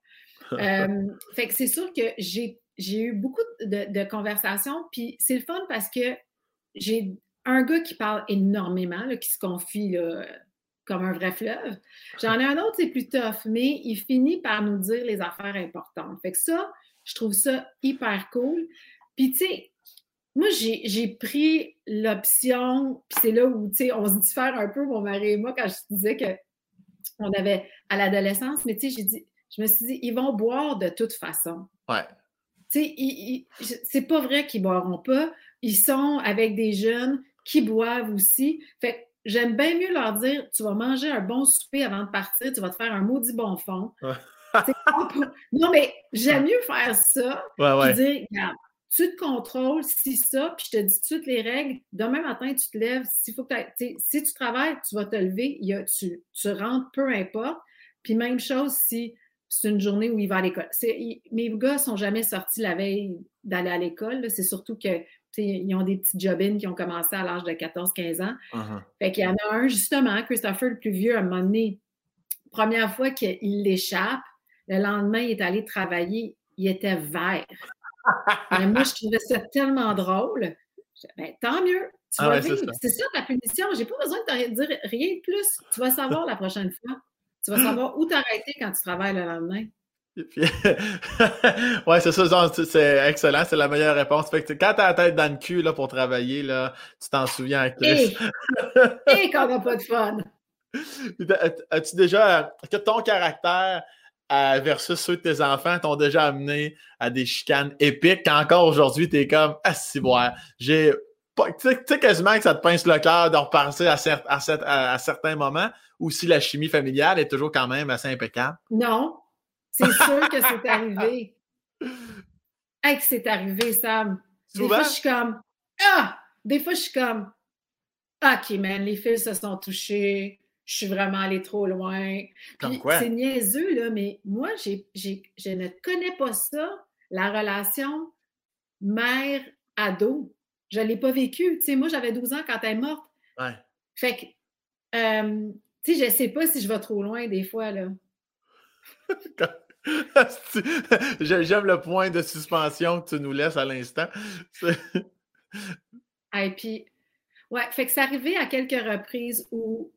Euh, fait que c'est sûr que j'ai, eu beaucoup de, conversations, puis c'est le fun parce que j'ai un gars qui parle énormément, qui se confie comme un vrai fleuve. J'en ai un autre, c'est plus tough, mais il finit par nous dire les affaires importantes. Fait que ça, je trouve ça hyper cool. Puis, tu sais, moi, j'ai pris l'option, puis c'est là où, tu sais, on se diffère un peu, mon mari et moi, quand je disais qu'on avait à l'adolescence, mais tu sais, j'ai dit, je me suis dit, ils vont boire de toute façon. Ouais. Tu sais, c'est pas vrai qu'ils boiront pas. Ils sont avec des jeunes qui boivent aussi. Fait j'aime bien mieux leur dire, tu vas manger un bon souper avant de partir, tu vas te faire un maudit bon fond. (laughs) non, mais j'aime mieux faire ça. Ouais, ouais. dire, regarde, tu te contrôles, si ça, puis je te dis toutes les règles. Demain matin, tu te lèves. Faut que si tu travailles, tu vas te lever, y a, tu, tu rentres, peu importe. Puis même chose si c'est une journée où il va à l'école. Mes gars ne sont jamais sortis la veille d'aller à l'école. C'est surtout que ils ont des petites jobines qui ont commencé à l'âge de 14-15 ans. Uh-huh. Fait qu'il y en a un, justement, Christopher, le plus vieux, à un moment donné, première fois qu'il l'échappe, le lendemain, il est allé travailler, il était vert. Mais moi, je trouvais ça tellement drôle. Ben, tant mieux. Tu ah vas C'est ça ta punition. J'ai pas besoin de te dire rien de plus. Tu vas savoir la prochaine fois. Tu vas savoir où t'arrêter quand tu travailles le lendemain. (laughs) ouais, c'est ça, c'est excellent, c'est la meilleure réponse. Fait que quand t'as la tête dans le cul là, pour travailler, là, tu t'en souviens avec Et, et qu'on n'a pas de fun. As-tu déjà que ton caractère versus ceux de tes enfants t'ont déjà amené à des chicanes épiques qu'encore aujourd'hui, tu es comme Ah si ouais, j'ai tu sais quasiment que ça te pince le cœur de repenser à, à, certains moments ou si la chimie familiale est toujours quand même assez impeccable? Non, c'est sûr que c'est arrivé. Hey, que c'est arrivé, Sam. Des fois, je suis comme Ah! Des fois, je suis comme OK, man, les fils se sont touchés je suis vraiment allée trop loin. C'est niaiseux, là, mais moi, je ne connais pas ça, la relation mère-ado. Je ne l'ai pas vécu. Tu sais, moi, j'avais 12 ans quand elle est morte. Ouais. Fait que, euh, tu sais, je ne sais pas si je vais trop loin des fois, là. (laughs) J'aime le point de suspension que tu nous laisses à l'instant. (laughs) Et puis, ouais, fait que c'est arrivé à quelques reprises où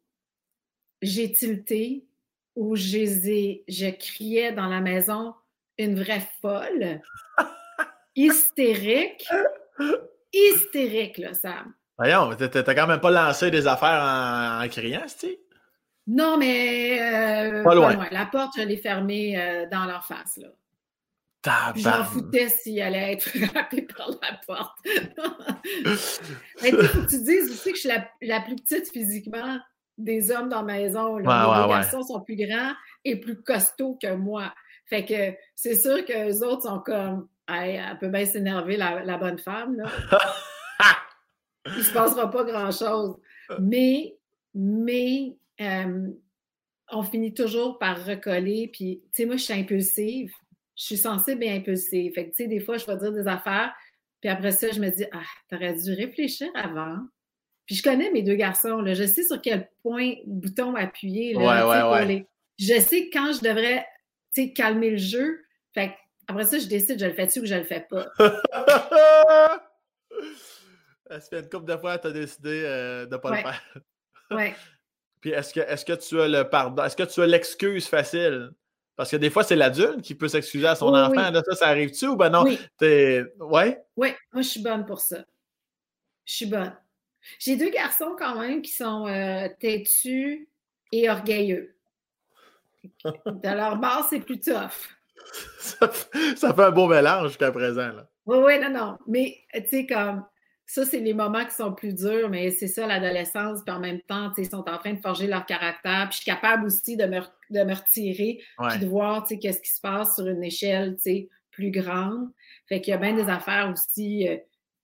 j'ai tilté, où je criais dans la maison une vraie folle, (laughs) hystérique, hystérique, là, Sam. Voyons, t'as quand même pas lancé des affaires en, criant, cest Non, mais euh, pas, loin. La porte, je l'ai fermée euh, dans leur face, là. J'en foutais s'il allait être (laughs) frappé par la porte. (laughs) Mais il faut que tu dises aussi que je suis la plus petite physiquement des hommes dans la maison. les garçons sont plus grands et plus costauds que moi. Fait que c'est sûr que les autres sont comme elle peut bien s'énerver, la, bonne femme. Là. (laughs) Il se passera pas grand-chose. Mais, mais euh, on finit toujours par recoller. Puis, tu sais, moi, je suis impulsive. Je suis sensible et impulsive. Fait que, tu sais, des fois, je vais dire des affaires. Puis après ça, je me dis, ah, t'aurais dû réfléchir avant. Puis je connais mes deux garçons, là. je sais sur quel point bouton appuyer. Là, Je sais quand je devrais calmer le jeu. Fait après ça, je décide, je le fais-tu ou je le fais pas? (laughs) Est-ce que une couple de fois, tu as décidé euh, de ne pas le faire? oui. Puis est-ce que, est que tu as le pardon? Est-ce que tu as l'excuse facile? Parce que des fois, c'est l'adulte qui peut s'excuser à son enfant. ça, ça arrive-tu ou ben non? Oui. Ouais? Oui, moi, je suis bonne pour ça. Je suis bonne. J'ai deux garçons quand même qui sont euh, têtus et orgueilleux. De leur base, c'est plus tough. (laughs) Ça, fait un beau mélange jusqu'à présent. Là. Oui, oui, non, non. Mais tu sais, comme ça, c'est les moments qui sont plus durs, mais c'est ça l'adolescence. Puis en même temps, ils sont en train de forger leur caractère. Puis je suis capable aussi de me, de me retirer, puis de voir qu'est-ce qui se passe sur une échelle plus grande. Fait qu'il y a bien des affaires aussi euh,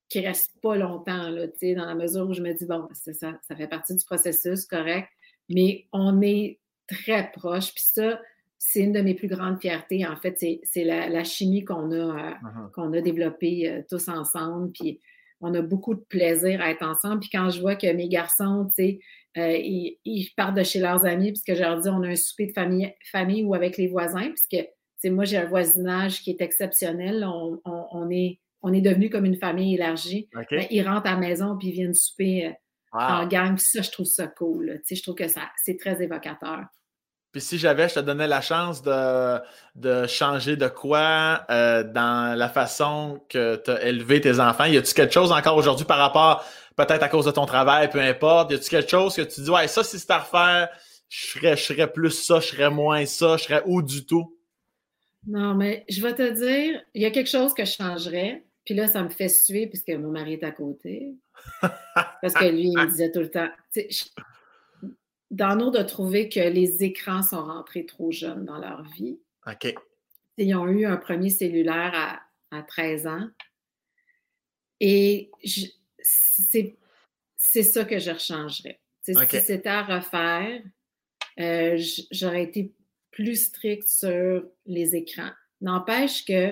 qui restent pas longtemps, là, dans la mesure où je me dis, bon, c'est ça, ça fait partie du processus, correct, mais on est très proche. Puis ça, c'est une de mes plus grandes fiertés. En fait, c'est la, chimie qu'on a, euh, uh-huh. qu'on a développée euh, tous ensemble. Puis on a beaucoup de plaisir à être ensemble. Puis quand je vois que mes garçons, tu sais, euh, ils, partent de chez leurs amis, puisque je leur dis, on a un souper de famille, famille ou avec les voisins, puisque, tu moi, j'ai un voisinage qui est exceptionnel. On, est, on est devenu comme une famille élargie. Ben, ils rentrent à la maison, puis ils viennent souper en gang. ça, je trouve ça cool. Tu sais, je trouve que ça, c'est très évocateur. Puis si j'avais, je te donnais la chance de, de changer de quoi euh, dans la façon que tu as élevé tes enfants, y a-tu quelque chose encore aujourd'hui par rapport, peut-être à cause de ton travail, peu importe, y a-tu quelque chose que tu dis, ouais, ça, si c'était à refaire, je serais, je serais plus ça, je serais moins ça, je serais où du tout? Non, mais je vais te dire, il y a quelque chose que je changerais. Puis là, ça me fait suer puisque mon mari est à côté. (laughs) Parce que lui, il me disait tout le temps, dans nos de trouver que les écrans sont rentrés trop jeunes dans leur vie. OK. Ils ont eu un premier cellulaire à, 13 ans. Et c'est ça que je rechangerais. Si c'était à refaire, euh, j'aurais été plus stricte sur les écrans. N'empêche que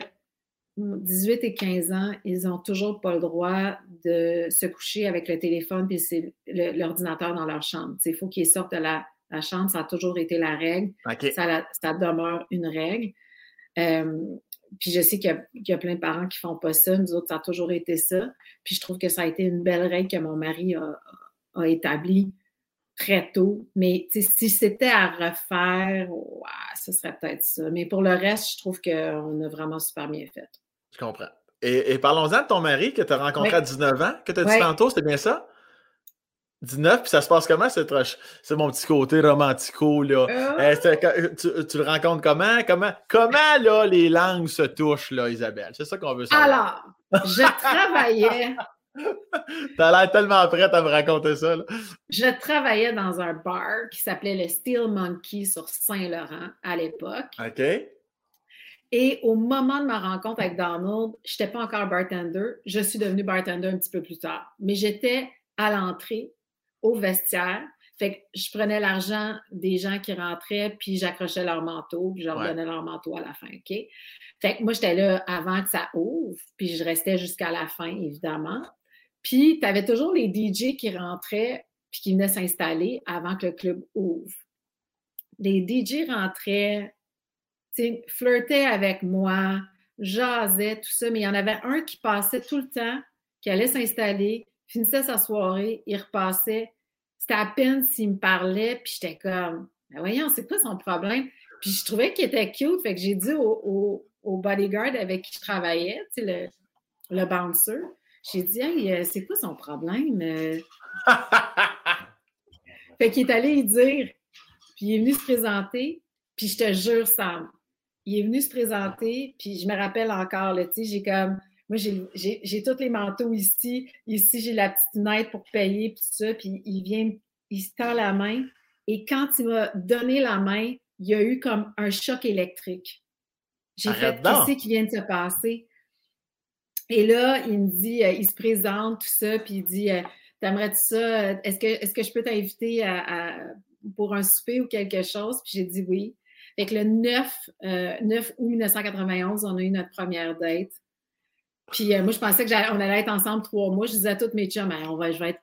18 et 15 ans, ils n'ont toujours pas le droit de se coucher avec le téléphone et l'ordinateur dans leur chambre. Il faut qu'ils sortent de la, chambre, ça a toujours été la règle. Ça, demeure une règle. Euh, puis je sais qu'il y, a plein de parents qui font pas ça. Nous autres, ça a toujours été ça. Puis je trouve que ça a été une belle règle que mon mari a, a établie très tôt. Mais si c'était à refaire, ce serait peut-être ça. Mais pour le reste, je trouve qu'on a vraiment super bien fait. Je comprends. Et, parlons-en de ton mari que tu as rencontré à 19 ans, que tu as dit tantôt, c'était bien ça? 19, puis ça se passe comment? C'est, c'est mon petit côté romantico, là? Ah! Eh, tu, le rencontres comment? Comment, comment, là, les langues se touchent, là, Isabelle? C'est ça qu'on veut savoir. Alors, je travaillais... (laughs) T'as l'air tellement prête à me raconter ça, là. Je travaillais dans un bar qui s'appelait le Steel Monkey sur Saint-Laurent à l'époque. OK. Et au moment de ma rencontre avec Donald, je n'étais pas encore bartender. Je suis devenue bartender un petit peu plus tard. Mais j'étais à l'entrée, au vestiaire. Fait que je prenais l'argent des gens qui rentraient, puis j'accrochais leur manteau, puis je leur donnais leur manteau à la fin, OK? Fait que moi, j'étais là avant que ça ouvre, puis je restais jusqu'à la fin, évidemment. Puis, tu avais toujours les DJ qui rentraient, puis qui venaient s'installer avant que le club ouvre. Les DJ rentraient flirtait avec moi, jasait, tout ça, mais il y en avait un qui passait tout le temps, qui allait s'installer, finissait sa soirée, il repassait. C'était à peine s'il me parlait, puis j'étais comme, ben voyons, c'est quoi son problème? Puis je trouvais qu'il était cute, fait que j'ai dit au, bodyguard avec qui je travaillais, le, le bouncer, j'ai dit, hey, euh, c'est quoi son problème? Euh? (laughs) fait qu'il est allé y dire, puis il est venu se présenter, puis je te jure, Sam, il est venu se présenter, puis je me rappelle encore, tu sais, j'ai comme, moi, j'ai tous les manteaux ici. Ici, j'ai la petite fenêtre pour payer, puis tout ça. Puis il vient, il se tend la main. Et quand il m'a donné la main, il y a eu comme un choc électrique. J'ai fait, qu'est-ce qui vient de se passer? Et là, il me dit, euh, il se présente, tout ça, puis il dit, euh, t'aimerais-tu ça? Est-ce que, est que je peux t'inviter pour un souper ou quelque chose? Puis j'ai dit oui. Fait que le 9, 9 août 1991, on a eu notre première date. Puis euh, moi, je pensais qu'on allait être ensemble trois mois. Je disais à toutes mes chums, on va, je vais être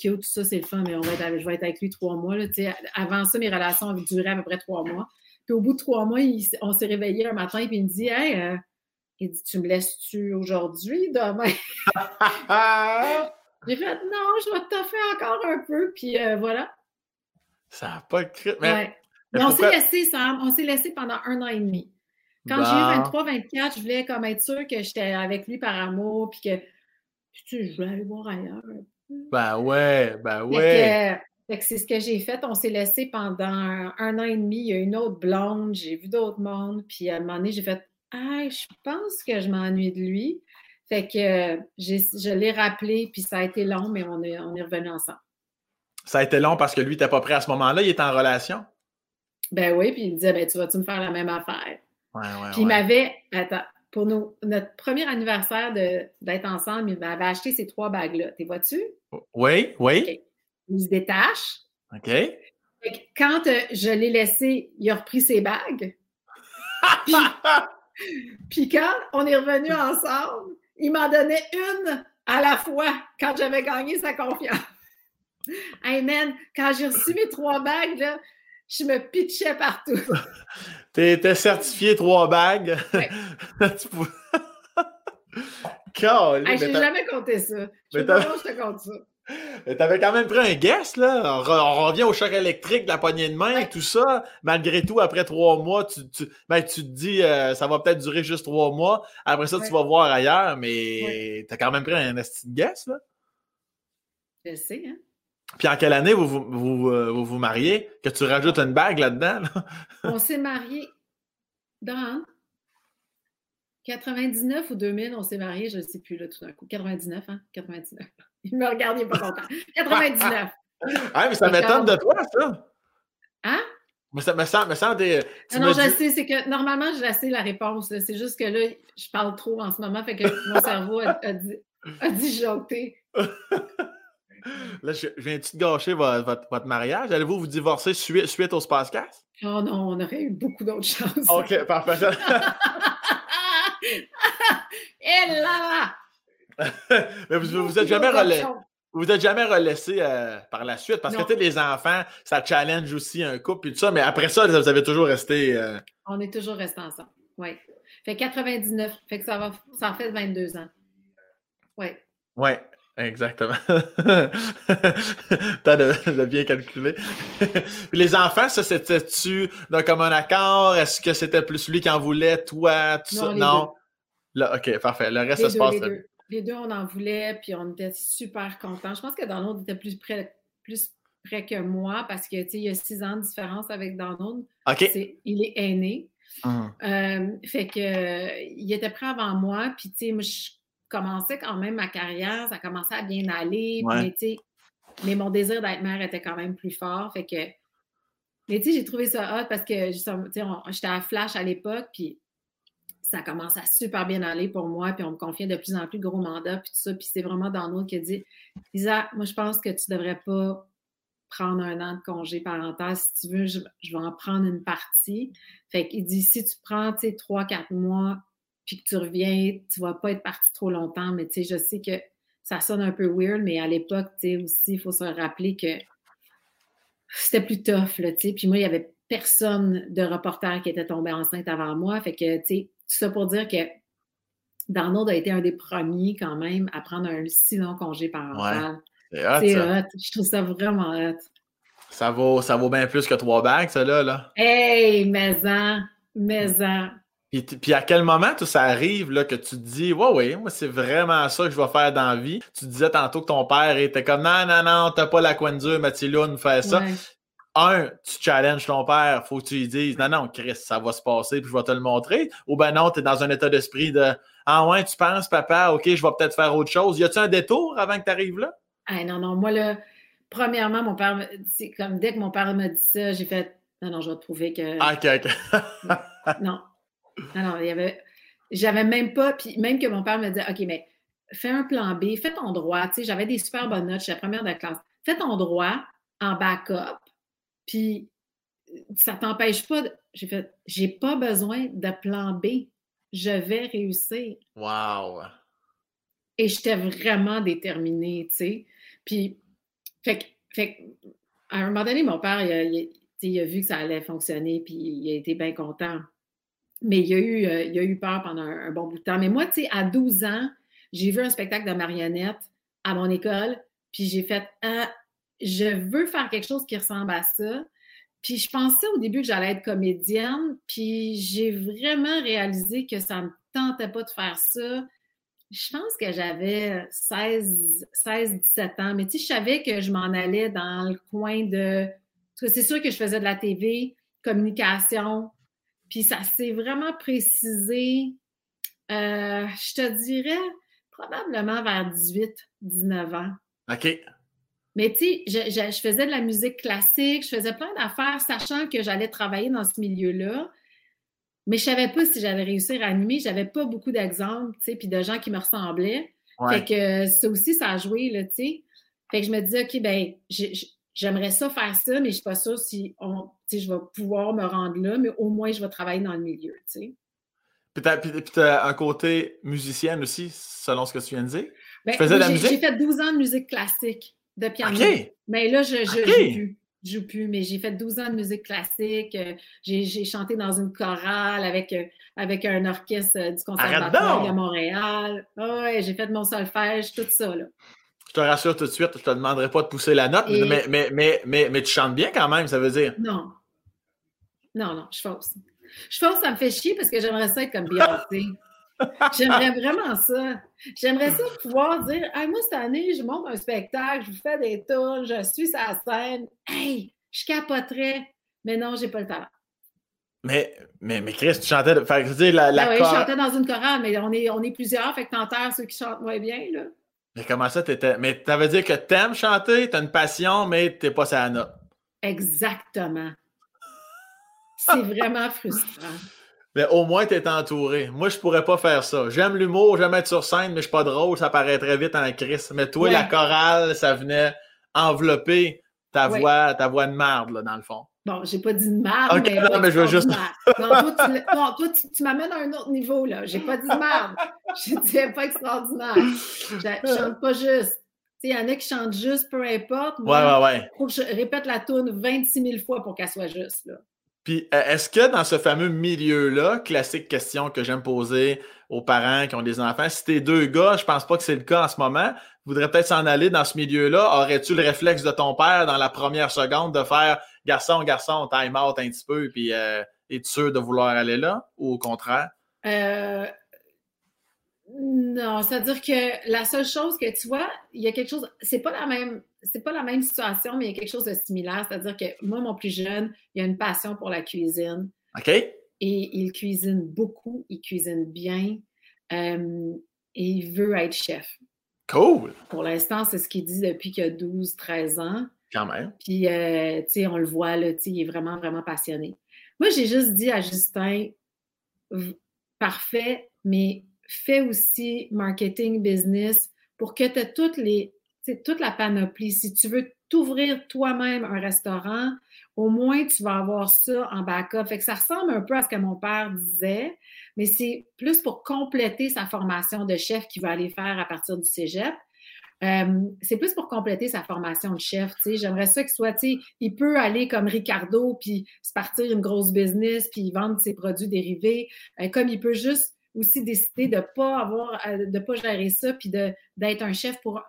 cute, tout ça, c'est le fun, mais on va être, je vais être avec lui trois mois. Là, avant ça, mes relations avaient duré à peu près trois mois. Puis au bout de trois mois, on s'est réveillé un matin et il me dit Hey, euh, il dit, tu me laisses-tu aujourd'hui, demain? (laughs) J'ai fait non, je vais te faire encore un peu, puis euh, voilà. Ça n'a pas de Mais on s'est laissé, Sam, on s'est laissé pendant un an et demi. Quand j'ai eu 23-24, je voulais comme être sûre que j'étais avec lui par amour, puis que tu je voulais aller voir ailleurs. Ben ouais, ben ouais. c'est ce que j'ai fait. On s'est laissé pendant un, an et demi. Il y a une autre blonde, j'ai vu d'autres mondes, puis à un moment donné, j'ai fait Ah, je pense que je m'ennuie de lui. Fait que je l'ai rappelé, puis ça a été long, mais on est, on est revenu ensemble. Ça a été long parce que lui, n'était pas prêt à ce moment-là, il était en relation? Ben oui, puis il me disait, ben tu vas-tu me faire la même affaire? Ouais, ouais, puis il m'avait, attends, pour notre premier anniversaire d'être ensemble, il m'avait acheté ces trois bagues-là. T'es vois-tu? Oui, oui. Il se détache. OK. quand euh, je l'ai laissé, il a repris ses bagues. (laughs) puis, quand on est revenu ensemble, il m'en donnait une à la fois quand j'avais gagné sa confiance. Hey man, quand j'ai reçu mes trois bagues, là, je me pitchais partout. (laughs) T'étais certifié trois bagues. Ouais. (laughs) (laughs) hey, j'ai jamais compté ça. Je sais pas je te compte ça. Mais t'avais quand même pris un guest, là. On, revient au choc électrique, la poignée de main, tout ça. Malgré tout, après trois mois, tu, tu, ben, tu te dis, euh, ça va peut-être durer juste trois mois. Après ça, tu vas voir ailleurs, mais t'as quand même pris un guest, là. Je sais, hein. Puis en quelle année vous vous, vous, euh, vous, mariez? Que tu rajoutes une bague là-dedans? (laughs) On s'est mariés dans 99 ou 2000, on s'est mariés, je ne sais plus là tout d'un coup. 99, hein? 99. (laughs) Il me regarde, il n'est pas content. 99. ah, (laughs) mais ça m'étonne de toi, ça. Hein? Mais ça me semble, me semble des, non, je sais, c'est que normalement, je sais la réponse. C'est juste que là, je parle trop en ce moment, fait que mon cerveau a, a, a disjoncté. Là, je, viens-tu de gâcher votre, votre, mariage? Allez-vous vous divorcer suite, suite au Spacecast? Oh non, on aurait eu beaucoup d'autres chances. OK, parfait. (laughs) Et là! (laughs) Mais vous, vous êtes jamais relaissé. Vous êtes jamais relaissé euh, par la suite parce que tu les enfants, ça challenge aussi un couple et tout ça, mais après ça, vous avez toujours resté. Euh, on est toujours resté ensemble. Oui. Fait 99. Fait que ça va ça en fait 22 ans. Oui. Oui. Exactement. (laughs) T'as de, bien calculé. (laughs) les enfants, ça, c'était-tu d'un commun accord? Est-ce que c'était plus lui qui en voulait, toi, tout ça? Non. Là, OK, parfait. Le reste, ça se passe. Les deux. les deux. on en voulait, puis on était super contents. Je pense que Donald était plus près, plus près que moi parce que, tu sais, il y a six ans de différence avec Donald. OK. il est aîné. Hum. Euh, fait que, il était prêt avant moi, puis, tu sais, moi, je commençais quand même ma carrière, ça commençait à bien aller, mais, mon désir d'être mère était quand même plus fort. Fait que, mais tu sais, j'ai trouvé ça hot parce que j'étais à Flash à l'époque, puis ça commence à super bien aller pour moi, puis on me confiait de plus en plus de gros mandats, puis tout ça. Puis c'est vraiment Donald qui a dit Lisa, moi, je pense que tu devrais pas prendre un an de congé parental. Si tu veux, je, vais en prendre une partie. Fait qu'il dit si tu prends, tu sais, trois, quatre mois, puis que tu reviens, tu vas pas être parti trop longtemps, mais tu sais, je sais que ça sonne un peu weird, mais à l'époque, tu sais, aussi, il faut se rappeler que c'était plus tough, là, tu sais. Puis moi, il y avait personne de reporter qui était tombé enceinte avant moi. Fait que, tu sais, tout ça pour dire que Donald a été un des premiers quand même à prendre un si long congé parental. Ouais, c'est hot. Je trouve ça vraiment hot. Ça vaut, ça vaut bien plus que trois bagues, ça là. là. Hey, maison, maison. Puis, à quel moment tout ça arrive là, que tu te dis Ouais, ouais, moi, c'est vraiment ça que je vais faire dans la vie? Tu disais tantôt que ton père était comme Non, non, non, t'as pas la coin dure, Mathilde, faire ça. Un, tu challenges ton père, faut que tu lui dises Non, non, Chris, ça va se passer, puis je vais te le montrer. Ou ben non, tu es dans un état d'esprit de Ah ouais, tu penses, papa, OK, je vais peut-être faire autre chose. Y a-tu un détour avant que tu arrives là? Ah non, non, moi là, premièrement, mon père, c'est comme dès que mon père m'a dit ça, j'ai fait Non, non, je vais te prouver que. Ah, OK, OK. (laughs) non, alors, il y avait. J'avais même pas. Puis même que mon père me disait OK, mais fais un plan B, fais ton droit. Tu sais, j'avais des super bonnes notes, je suis la première de la classe. Fais ton droit en backup. Puis ça t'empêche pas. J'ai fait j'ai pas besoin de plan B. Je vais réussir. Wow! Et j'étais vraiment déterminée, tu sais. Puis, fait, fait, à un moment donné, mon père, il il a vu que ça allait fonctionner, puis il a été bien content. Mais il y a eu, euh, il a eu peur pendant un, bon bout de temps. Mais moi, tu sais, à 12 ans, j'ai vu un spectacle de marionnettes à mon école, puis j'ai fait ah, je veux faire quelque chose qui ressemble à ça. Puis je pensais au début que j'allais être comédienne, puis j'ai vraiment réalisé que ça ne me tentait pas de faire ça. Je pense que j'avais 16, 16, 17 ans, mais tu sais, je savais que je m'en allais dans le coin de. C'est sûr que je faisais de la TV, communication, puis ça s'est vraiment précisé, euh, je te dirais, probablement vers 18, 19 ans. OK. Mais tu sais, je, je, faisais de la musique classique, je faisais plein d'affaires, sachant que j'allais travailler dans ce milieu-là. Mais je savais pas si j'allais réussir à animer. J'avais pas beaucoup d'exemples, tu sais, puis de gens qui me ressemblaient. Fait que ça aussi, ça a joué, là, tu sais. Fait que je me disais, OK, ben, j'aimerais ça faire ça, mais je suis pas sûre si on, je vais pouvoir me rendre là, mais au moins, je vais travailler dans le milieu, tu sais. Puis tu as, un côté musicienne aussi, selon ce que tu viens de dire? Ben, tu faisais de la musique? J'ai fait 12 ans de musique classique, de piano. Mais là, je joue plus. Je joue plus, mais j'ai fait 12 ans de musique classique. Euh, j'ai chanté dans une chorale avec, euh, avec un orchestre euh, du Conservatoire de Montréal. ouais, j'ai fait mon solfège, tout ça. Là. Je te rassure tout de suite, je te demanderai pas de pousser la note, mais, mais, mais, mais, mais tu chantes bien quand même, ça veut dire. Non. Non, non, je fausse. Je pense que ça me fait chier parce que j'aimerais ça être comme Beyoncé. (laughs) J'aimerais vraiment ça. J'aimerais ça pouvoir dire moi, cette année, je monte un spectacle, je vous fais des tours, je suis sur la scène. Hey, je capoterais. Mais non, j'ai pas le talent. Mais, mais, mais Chris, tu chantais. Fait je dire, la, la ah oui, je chantais dans une chorale, mais on est, on est plusieurs, fait que t'enterres ceux qui chantent moins bien, là. Mais comment ça, t'étais. Mais ça veut dire que t'aimes chanter, t'as une passion, mais t'es pas sa note. Exactement. C'est vraiment frustrant. Mais au moins, tu es entouré. Moi, je pourrais pas faire ça. J'aime l'humour, j'aime être sur scène, mais je suis pas drôle, ça paraît très vite en crise. Mais toi, la chorale, ça venait envelopper ta voix, ta voix de marde, là, dans le fond. Bon, j'ai pas dit de marde, mais. Non, mais je veux juste. non, toi, tu, m'amènes à un autre niveau, là. J'ai pas dit de marde. (laughs) Je disais pas extraordinaire. Je, chante pas juste. Il y en a qui chantent juste, peu importe. Moi, ouais, ouais, ouais. Faut que je répète la tourne 26 000 fois pour qu'elle soit juste, là. Puis, euh, est-ce que dans ce fameux milieu-là, classique question que j'aime poser aux parents qui ont des enfants, si t'es deux gars, je pense pas que c'est le cas en ce moment, voudrais peut-être s'en aller dans ce milieu-là. Aurais-tu le réflexe de ton père dans la première seconde de faire garçon, garçon, time out un petit peu, puis euh, es-tu sûr de vouloir aller là ou au contraire? Euh, non, c'est-à-dire que la seule chose que tu vois, il y a quelque chose, c'est pas la même, c'est pas la même situation, mais il y a quelque chose de similaire. C'est-à-dire que moi, mon plus jeune, il a une passion pour la cuisine. OK. Et il cuisine beaucoup, il cuisine bien, euh, et il veut être chef. Cool! Pour l'instant, c'est ce qu'il dit depuis qu'il a 12, 13 ans. Quand même. Puis, euh, tu sais, on le voit, là, tu sais, il est vraiment, vraiment passionné. Moi, j'ai juste dit à Justin, parfait, mais fais aussi marketing business pour que tu aies toutes les, toute la panoplie. Si tu veux t'ouvrir toi-même un restaurant, au moins tu vas avoir ça en backup. Fait que ça ressemble un peu à ce que mon père disait, mais c'est plus pour compléter sa formation de chef qu'il va aller faire à partir du cégep. Euh, c'est plus pour compléter sa formation de chef. J'aimerais ça qu'il soit, il peut aller comme Ricardo, puis se partir une grosse business, puis vendre ses produits dérivés, euh, comme il peut juste aussi décider de ne pas avoir, euh, de pas gérer ça, puis d'être un chef pour,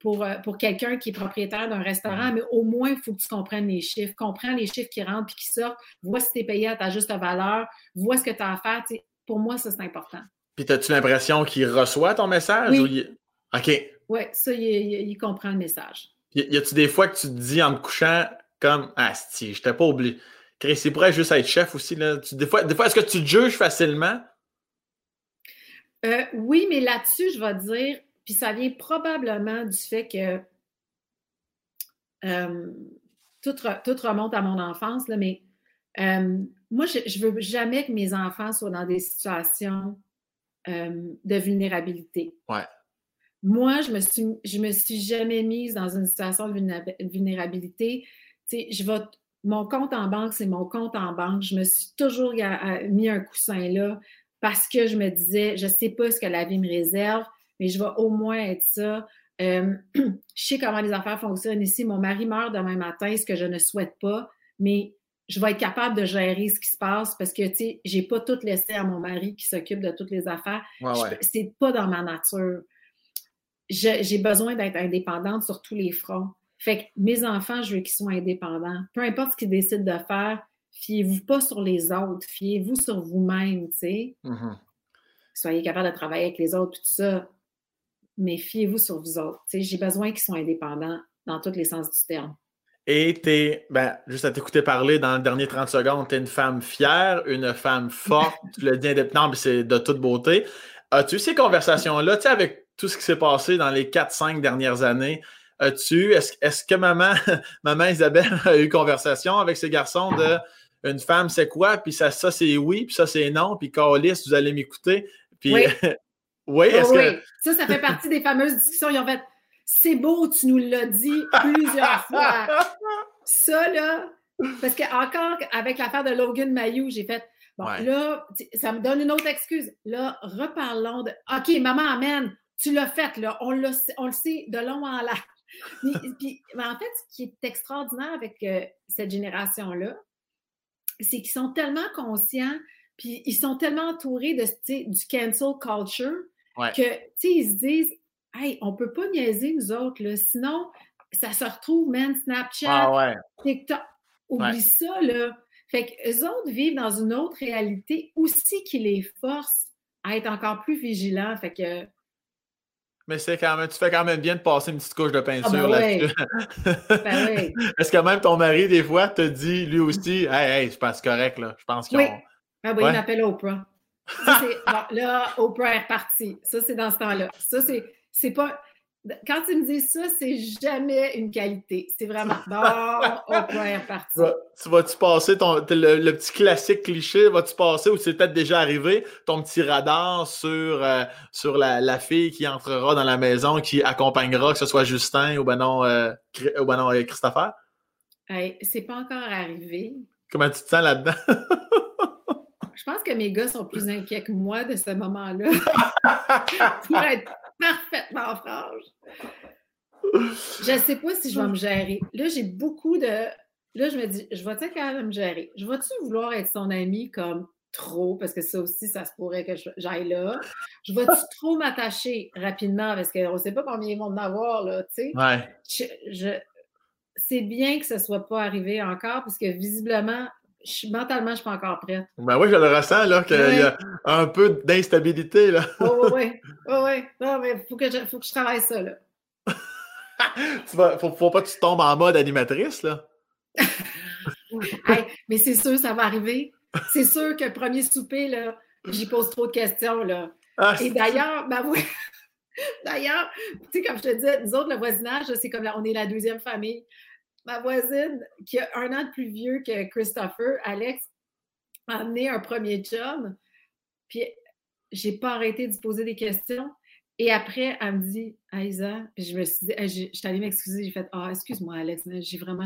pour, pour, quelqu'un qui est propriétaire d'un restaurant, mais au moins, il faut que tu comprennes les chiffres. Comprends les chiffres qui rentrent puis qui sortent. Vois si tu es payé à ta juste valeur. Vois ce que tu as à faire. pour moi, ça, c'est important. Puis, as-tu l'impression qu'il reçoit ton message? Oui. OK. Oui, ça, il, comprend le message. Y a-tu des fois que tu te dis en te couchant comme Ah, si, je t'ai pas oublié. C'est pour juste être chef aussi. Là. des fois, des fois est-ce que tu te juges facilement? Euh, oui, mais là-dessus, je vais dire, puis ça vient probablement du fait que euh, tout, remonte à mon enfance, là, mais euh, moi, je ne veux jamais que mes enfants soient dans des situations de vulnérabilité. Ouais. Moi, je me suis, je me suis jamais mise dans une situation de vulnérabilité. Je vais, mon compte en banque, c'est mon compte en banque. Je me suis toujours mis un coussin là parce que je me disais, je ne sais pas ce que la vie me réserve, mais je vais au moins être ça. Euh, (clears throat) je sais comment les affaires fonctionnent ici. Mon mari meurt demain matin, ce que je ne souhaite pas, mais je vais être capable de gérer ce qui se passe parce que, tu sais, j'ai pas tout laissé à mon mari qui s'occupe de toutes les affaires. C'est pas dans ma nature. J'ai besoin d'être indépendante sur tous les fronts. Fait que mes enfants, je veux qu'ils soient indépendants. Peu importe ce qu'ils décident de faire, fiez-vous pas sur les autres, fiez-vous sur vous-même, tu sais. Mm-hmm. Soyez capable de travailler avec les autres, tout ça, mais fiez-vous sur vous autres. Tu sais, j'ai besoin qu'ils soient indépendants dans tous les sens du terme. Et t'es, ben, juste à t'écouter parler dans les derniers 30 secondes, t'es une femme fière, une femme forte, tu le dis indépendante, c'est de toute beauté. As-tu ces conversations-là, tu sais, avec tout ce qui s'est passé dans les 4-5 dernières années, as-tu, est-ce, que maman, (laughs) maman Isabelle (laughs) a eu conversation avec ces garçons de une femme, c'est quoi? Puis ça, ça c'est oui, puis ça, c'est non, puis Carlis, vous allez m'écouter. Puis, oui, (laughs) oui, est-ce que... Ça, ça fait partie des fameuses discussions. Ils ont fait c'est beau, tu nous l'as dit plusieurs fois. Ça, là, parce que encore avec l'affaire de Logan Mayou, j'ai fait Bon, là, ça me donne une autre excuse. Là, reparlons de OK, maman, amène, tu l'as fait, là, on, le, on le sait de long en large. (laughs) Puis, en fait, ce qui est extraordinaire avec euh, cette génération-là, c'est qu'ils sont tellement conscients, puis ils sont tellement entourés de, du cancel culture que, tu sais, ils se disent, hey, on peut pas niaiser nous autres, là, sinon, ça se retrouve, man, Snapchat, ah TikTok. Oublie ça, là. Fait qu'eux autres vivent dans une autre réalité aussi qui les force à être encore plus vigilants. Fait que. Mais c'est quand même, tu fais quand même bien de passer une petite couche de peinture ah ben là-dessus. ben oui. (laughs) Est-ce que même ton mari, des fois, te dit lui aussi Hey, hey, je pense correct, là. Je pense qu'il oui. Ah oui, il m'appelle Oprah. (laughs) là, Oprah est reparti. Ça, c'est dans ce temps-là. Ça, c'est pas quand tu me dis ça, c'est jamais une qualité. C'est vraiment (laughs) bon, Oprah est reparti. Tu vas-tu passer ton, le, petit classique cliché, vas-tu passer ou c'est peut-être déjà arrivé, ton petit radar sur, euh, sur la, fille qui entrera dans la maison, qui accompagnera, que ce soit Justin ou ben non, euh, ou ben non euh, Christopher? Hey, c'est pas encore arrivé. Comment tu te sens là-dedans? (laughs) Je pense que mes gars sont plus inquiets que moi de ce moment-là. (laughs) Pour être parfaitement franche. Je ne sais pas si je vais me gérer. Là, j'ai beaucoup de. Là, je me dis, je vais-tu quand même me gérer? Je vais-tu vouloir être son ami comme trop? Parce que ça aussi, ça se pourrait que j'aille là. Je vais-tu (laughs) trop m'attacher rapidement? Parce qu'on ne sait pas combien ils vont en avoir, là, tu sais. Ouais. Je, c'est bien que ce ne soit pas arrivé encore, parce que visiblement, je, mentalement, je ne suis pas encore prête. Ben oui, je le ressens, là, qu'il y a un peu d'instabilité, là. (laughs) oui, oui, Non, mais il faut, que je, faut que je travaille ça, là. (laughs) vas, faut, faut pas que tu tombes en mode animatrice, là. (laughs) mais c'est sûr, ça va arriver. C'est sûr que le premier souper, là, j'y pose trop de questions, là. Ah, Et d'ailleurs, ben oui. D'ailleurs, tu sais, comme je te disais, nous autres, le voisinage, c'est comme là, on est la deuxième famille ma voisine, qui a un an de plus vieux que Christopher, Alex, a amené un premier job. Puis, j'ai pas arrêté de poser des questions. Et après, elle me dit, Aïsa, je me suis dit, je allée m'excuser. J'ai fait, ah, excuse-moi, Alex, j'ai vraiment,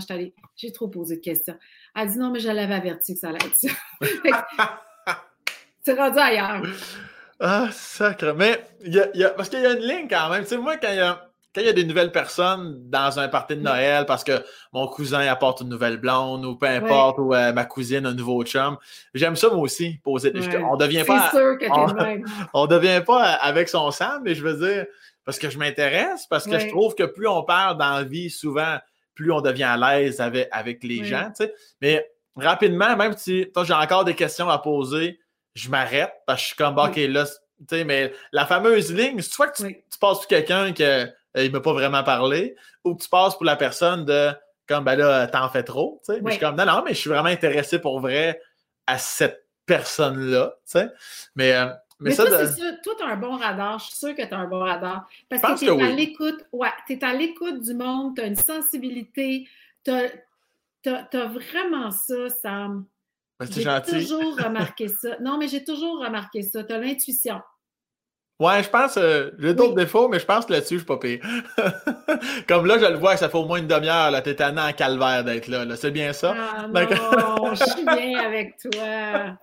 j'ai trop posé de questions. Elle dit, non, mais je l'avais averti que ça allait être ça. (laughs) C'est rendu ailleurs. Ah, sacre. Mais, y a, parce qu'il y a une ligne quand même. Tu sais, moi, quand il y a quand il y a des nouvelles personnes dans un party de Noël parce que mon cousin apporte une nouvelle blonde ou peu importe, ou euh, ma cousine un nouveau chum, j'aime ça moi aussi. Poser, on devient pas. (laughs) on, devient pas avec son sang, mais je veux dire, parce que je m'intéresse, parce que je trouve que plus on parle dans la vie, souvent, plus on devient à l'aise avec, avec les gens. Mais rapidement, même si j'ai encore des questions à poser, je m'arrête parce que je suis comme, OK, là, mais la fameuse ligne, vois que tu, tu passes pour quelqu'un que il ne m'a pas vraiment parlé, ou que tu passes pour la personne de comme ben là, t'en fais trop. Mais je suis comme non, non, mais je suis vraiment intéressé pour vrai à cette personne-là. Mais, euh, mais, ça, toi, c'est sûr, toi, tu un bon radar. Je suis sûre que tu as un bon radar. Parce que tu es à l'écoute. Ouais, tu es à l'écoute du monde, tu as une sensibilité, tu as, vraiment ça, Sam. Ben, c'est gentil. J'ai toujours (laughs) remarqué ça. Non, mais j'ai toujours remarqué ça. Tu as l'intuition. Ouais, je pense, euh, j'ai d'autres défauts, mais je pense que là-dessus, je suis pas pire. (laughs) Comme là, je le vois, ça fait au moins une demi-heure, là, t'es en calvaire d'être là, C'est bien ça? Ah (laughs) non, je suis bien avec toi.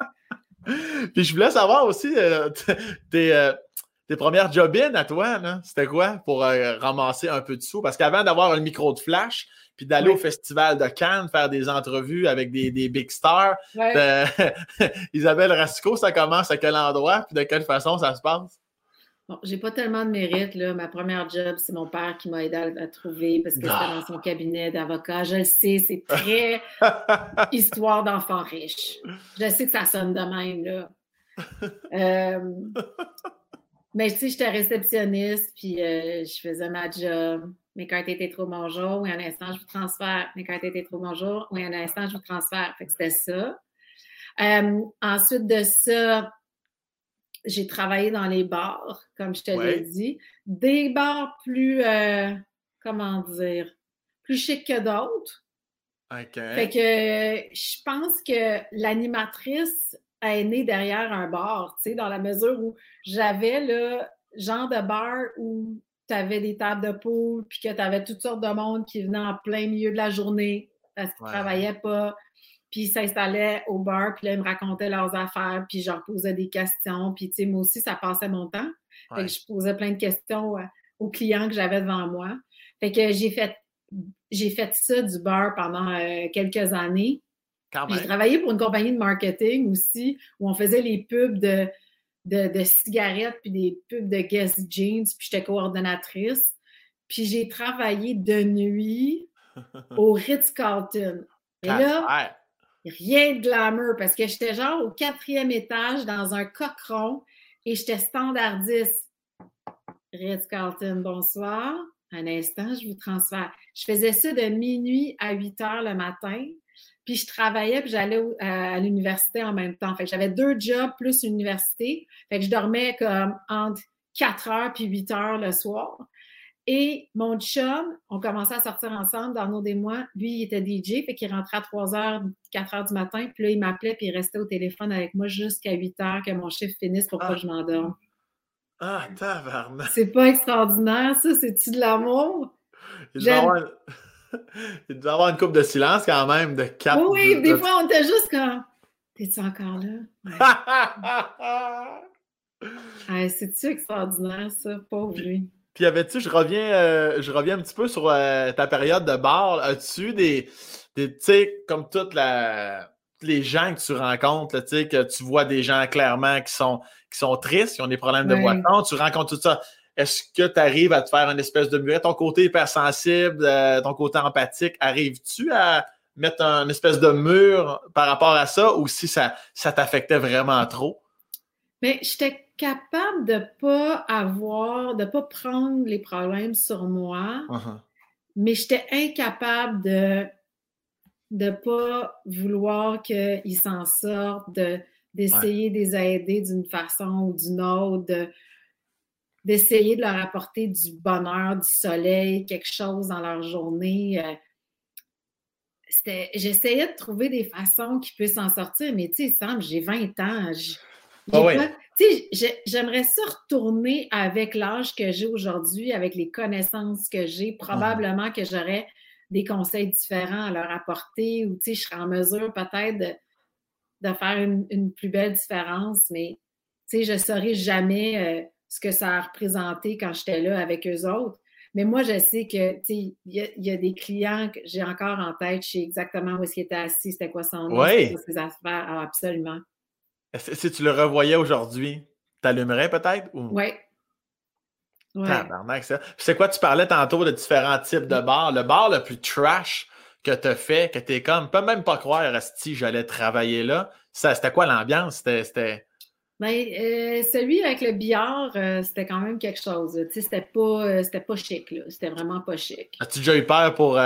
(laughs) Puis je voulais savoir aussi, euh, tes, euh, tes, premières job à toi, c'était quoi pour ramasser un peu de sous? Parce qu'avant d'avoir un micro de flash, puis d'aller au festival de Cannes, faire des entrevues avec des, des big stars, Isabelle Rasco, ça commence à quel endroit, puis de quelle façon ça se passe? Bon, j'ai pas tellement de mérite. Là. Ma première job, c'est mon père qui m'a aidé à, trouver parce que c'était dans son cabinet d'avocat. Je le sais, c'est très (laughs) histoire d'enfant riche. Je sais que ça sonne de même, là. Euh, mais tu sais, j'étais réceptionniste, puis euh, je faisais ma job. Mes cartes étaient trop bonjour, oui, un instant, je vous transfère. Mes cartes étaient trop bonjour, oui, un instant, je vous transfère. Fait que c'était ça. Euh, ensuite de ça, j'ai travaillé dans les bars, comme je te l'ai dit. Des bars plus, euh, comment dire, plus chics que d'autres. OK. Fait que je pense que l'animatrice est née derrière un bar, tu sais, dans la mesure où j'avais le genre de bar où tu avais des tables de poule, puis que tu avais toutes sortes de monde qui venait en plein milieu de la journée parce qu'ils ne travaillaient pas, puis ils s'installaient au bar, puis là, ils me racontaient leurs affaires, puis je leur posais des questions, puis tu sais, moi aussi, ça passait mon temps. Fait que je posais plein de questions aux clients que j'avais devant moi. Fait que j'ai fait, j'ai fait ça du bar pendant euh, quelques années. J'ai travaillé pour une compagnie de marketing aussi, où on faisait les pubs de de, cigarettes, puis des pubs de Guess Jeans, puis j'étais coordonnatrice. Puis j'ai travaillé de nuit (laughs) au Ritz-Carlton. Et là, rien de glamour, parce que j'étais genre au quatrième étage dans un cochon et j'étais standardiste. Ritz-Carlton, bonsoir. Un instant, je vous transfère. Je faisais ça de minuit à 8 heures le matin. Puis je travaillais, puis j'allais à, l'université en même temps. Fait que j'avais deux jobs plus l'université. Fait que je dormais comme entre 4 heures puis 8 heures le soir. Et mon chum, on commençait à sortir ensemble dans nos des mois. Lui, il était DJ, fait qu'il rentrait à 3 heures, 4 heures du matin. Puis là, il m'appelait, puis il restait au téléphone avec moi jusqu'à 8 heures que mon chiffre finisse pour pas que je m'endorme. Ah, tabarnak! C'est pas extraordinaire, ça? C'est-tu de l'amour? Il doit y (laughs) avoir une coupe de silence quand même, de quatre. Oui, oui, des fois, on était juste comme T'es-tu encore là? (laughs) C'est-tu extraordinaire, ça? Pauvre lui. Puis, avais-tu, je reviens, euh, je reviens un petit peu sur euh, ta période de bar. As-tu des, des tu sais, comme toutes la, les gens que tu rencontres, tu sais, que tu vois des gens clairement qui sont, qui sont tristes, qui ont des problèmes de boisson, tu rencontres tout ça. Est-ce que tu arrives à te faire une espèce de mur? Ton côté hypersensible, euh, ton côté empathique, arrives-tu à mettre un espèce de mur par rapport à ça ou si ça, ça t'affectait vraiment trop? Mais j'étais capable de pas avoir, de pas prendre les problèmes sur moi, uh-huh. mais j'étais incapable de de pas vouloir qu'ils s'en sortent, de, d'essayer de les aider d'une façon ou d'une autre, de, d'essayer de leur apporter du bonheur, du soleil, quelque chose dans leur journée. Euh, j'essayais de trouver des façons qu'ils puissent s'en sortir, mais tu sais, Sam, j'ai 20 ans. Ah j'aimerais ça retourner avec l'âge que j'ai aujourd'hui, avec les connaissances que j'ai. Probablement que j'aurais des conseils différents à leur apporter ou je serais en mesure peut-être de, faire une, plus belle différence, mais je ne saurais jamais. Euh, ce que ça a représenté quand j'étais là avec eux autres. Mais moi, je sais que, il y, a des clients que j'ai encore en tête, je sais exactement où est-ce qu'il était assis, c'était quoi son nom, ses affaires. Ah, absolument. Si tu le revoyais aujourd'hui, t'allumerais peut-être? Ou... Oui. Ouais. C'est quoi, tu parlais tantôt de différents types de bars. Le bar le plus trash que tu as fait, que tu es comme, peut même pas croire, si j'allais travailler là. C'était quoi l'ambiance? C'était. Ben, euh, celui avec le billard, euh, c'était quand même quelque chose. C'était pas, euh, c'était pas chic, là. C'était vraiment pas chic. As-tu déjà eu peur pour,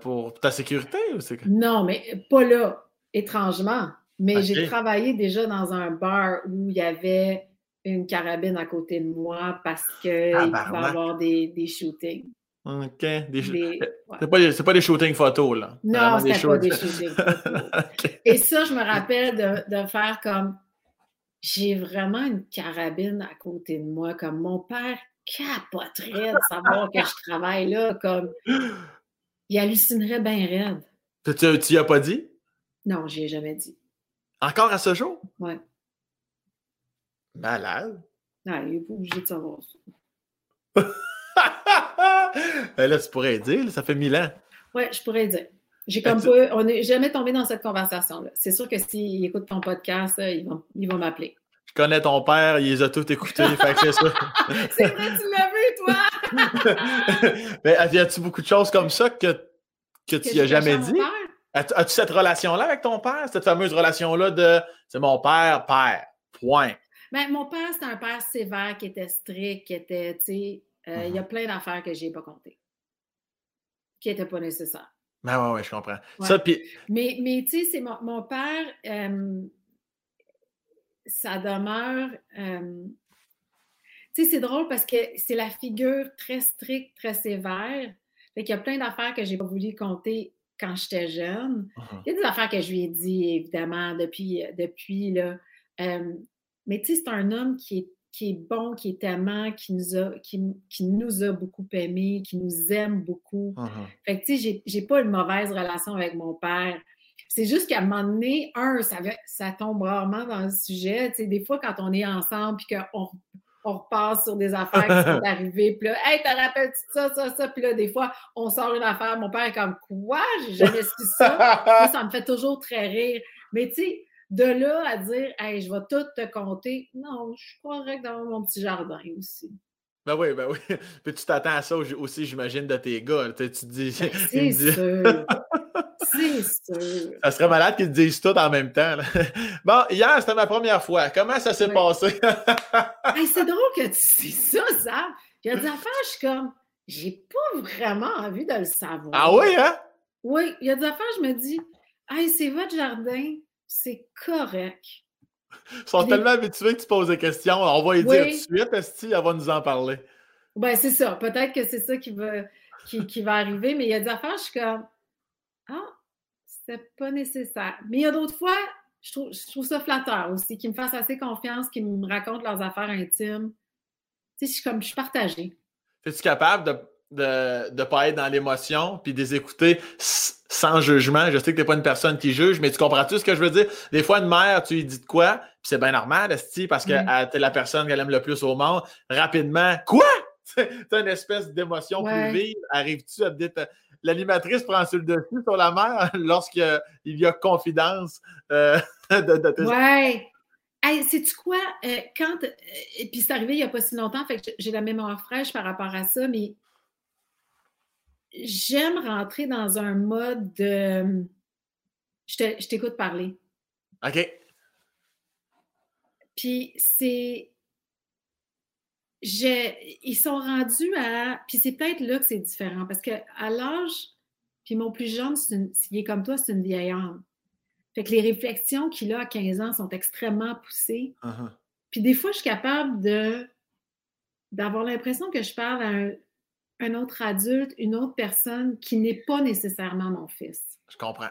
pour ta sécurité ou Non, mais pas là, étrangement. Mais j'ai travaillé déjà dans un bar où il y avait une carabine à côté de moi parce qu'il ah, va y avoir des, des shootings. OK. Des... C'est pas, pas, des shootings photos, là. Non, c'était pas des shootings (laughs) photos. Et ça, je me rappelle de, de faire comme j'ai vraiment une carabine à côté de moi. Comme mon père capoterait de savoir que je travaille là. Comme il hallucinerait bien raide. Tu, tu, as pas dit? Non, je ai jamais dit. Encore à ce jour? Oui. Malade. Non, il n'est pas obligé de savoir ça. (laughs) Ben là, tu pourrais dire, ça fait mille ans. Oui, je pourrais dire. J'ai comme pas, on n'est jamais tombé dans cette conversation-là. C'est sûr que s'il écoute ton podcast, il va, il va m'appeler. Je connais ton père, il les a tous écoutés, fait que c'est ça. (laughs) c'est vrai, tu l'as vu, toi! Mais y a-tu beaucoup de choses comme ça que, que, tu n'as jamais dit? As-tu cette relation-là avec ton père? Cette fameuse relation-là de c'est mon père, père, point. Ben, mon père, c'était un père sévère qui était strict, qui était, tu sais, euh, il y a mm-hmm. plein d'affaires que je n'ai pas comptées, qui n'étaient pas nécessaires. Ben ouais, je comprends. Ça, Mais, mais tu sais, c'est mon, père. Euh, ça demeure. Euh, tu sais, c'est drôle parce que c'est la figure très stricte, très sévère. Fait qu'il y a plein d'affaires que j'ai pas voulu compter quand j'étais jeune. Il y a des affaires que je lui ai dit, évidemment, depuis, depuis là. Euh, mais tu sais, c'est un homme qui est, qui est bon, qui est aimant, qui nous a, qui, nous a beaucoup aimés, qui nous aime beaucoup. Uh-huh. Fait que tu sais, j'ai pas une mauvaise relation avec mon père. C'est juste qu'à un moment donné, un, ça, ça tombe rarement dans le sujet. Tu sais, des fois, quand on est ensemble puis qu'on on repasse sur des affaires qui sont (laughs) arrivées. Puis là, hey, te rappelles-tu ça, ça, ça? Puis là, des fois, on sort une affaire. Mon père est comme, quoi? J'ai jamais su ça. ça me fait toujours très rire. Mais tu sais, de là à dire, hey, je vais tout te compter. Non, je suis correct dans mon petit jardin aussi. Ben oui, ben oui. (laughs) Puis tu t'attends à ça aussi, j'imagine, de tes gars. Tu, te dis. Ben, (laughs) c'est sûr. C'est sûr. Ça serait malade qu'ils te disent tout en même temps. (laughs) Bon, hier, c'était ma première fois. Comment ça s'est passé? (laughs) c'est drôle que tu sais (laughs) ça, ça. Il y a des affaires, je suis comme, j'ai pas vraiment envie de le savoir. Ah oui, hein? Oui, il y a des affaires, je me dis, hey, c'est votre jardin, c'est correct. Ils sont tellement habitués que tu poses des questions. On va y dire tout de suite, Esti, elle va nous en parler. Ben, c'est ça. Peut-être que c'est ça qui va, qui, qui va arriver, mais il y a des affaires, je suis comme, ah, c'est pas nécessaire. Mais il y a d'autres fois, je trouve, je trouve, ça flatteur aussi, qu'ils me fassent assez confiance, qu'ils me racontent leurs affaires intimes. Tu sais, je suis comme, je suis partagée. Es-tu capable de de ne pas être dans l'émotion, puis de les écouter sans jugement? Je sais que tu n'es pas une personne qui juge, mais tu comprends-tu ce que je veux dire? Des fois, une mère, tu lui dis de quoi, puis c'est bien normal, parce que mm. tu es la personne qu'elle aime le plus au monde. Rapidement, quoi? (laughs) tu as une espèce d'émotion plus vive. Arrives-tu à te dire, l'animatrice prend sur le dessus sur la mère (laughs) lorsqu'il y a confidence euh, (laughs) de, de tes... Ouais. Hey, sais-tu quoi? Euh, quand. Euh, puis c'est arrivé il n'y a pas si longtemps, fait que j'ai la mémoire fraîche par rapport à ça, mais j'aime rentrer dans un mode de. Je t'écoute parler. OK. Puis c'est. Ils sont rendus à. Puis c'est peut-être là que c'est différent parce qu'à l'âge. Puis mon plus jeune, s'il est comme toi, c'est une vieille âme. Fait que les réflexions qu'il a à 15 ans sont extrêmement poussées. Uh-huh. Puis des fois, je suis capable de d'avoir l'impression que je parle à un, un autre adulte, une autre personne qui n'est pas nécessairement mon fils. Je comprends.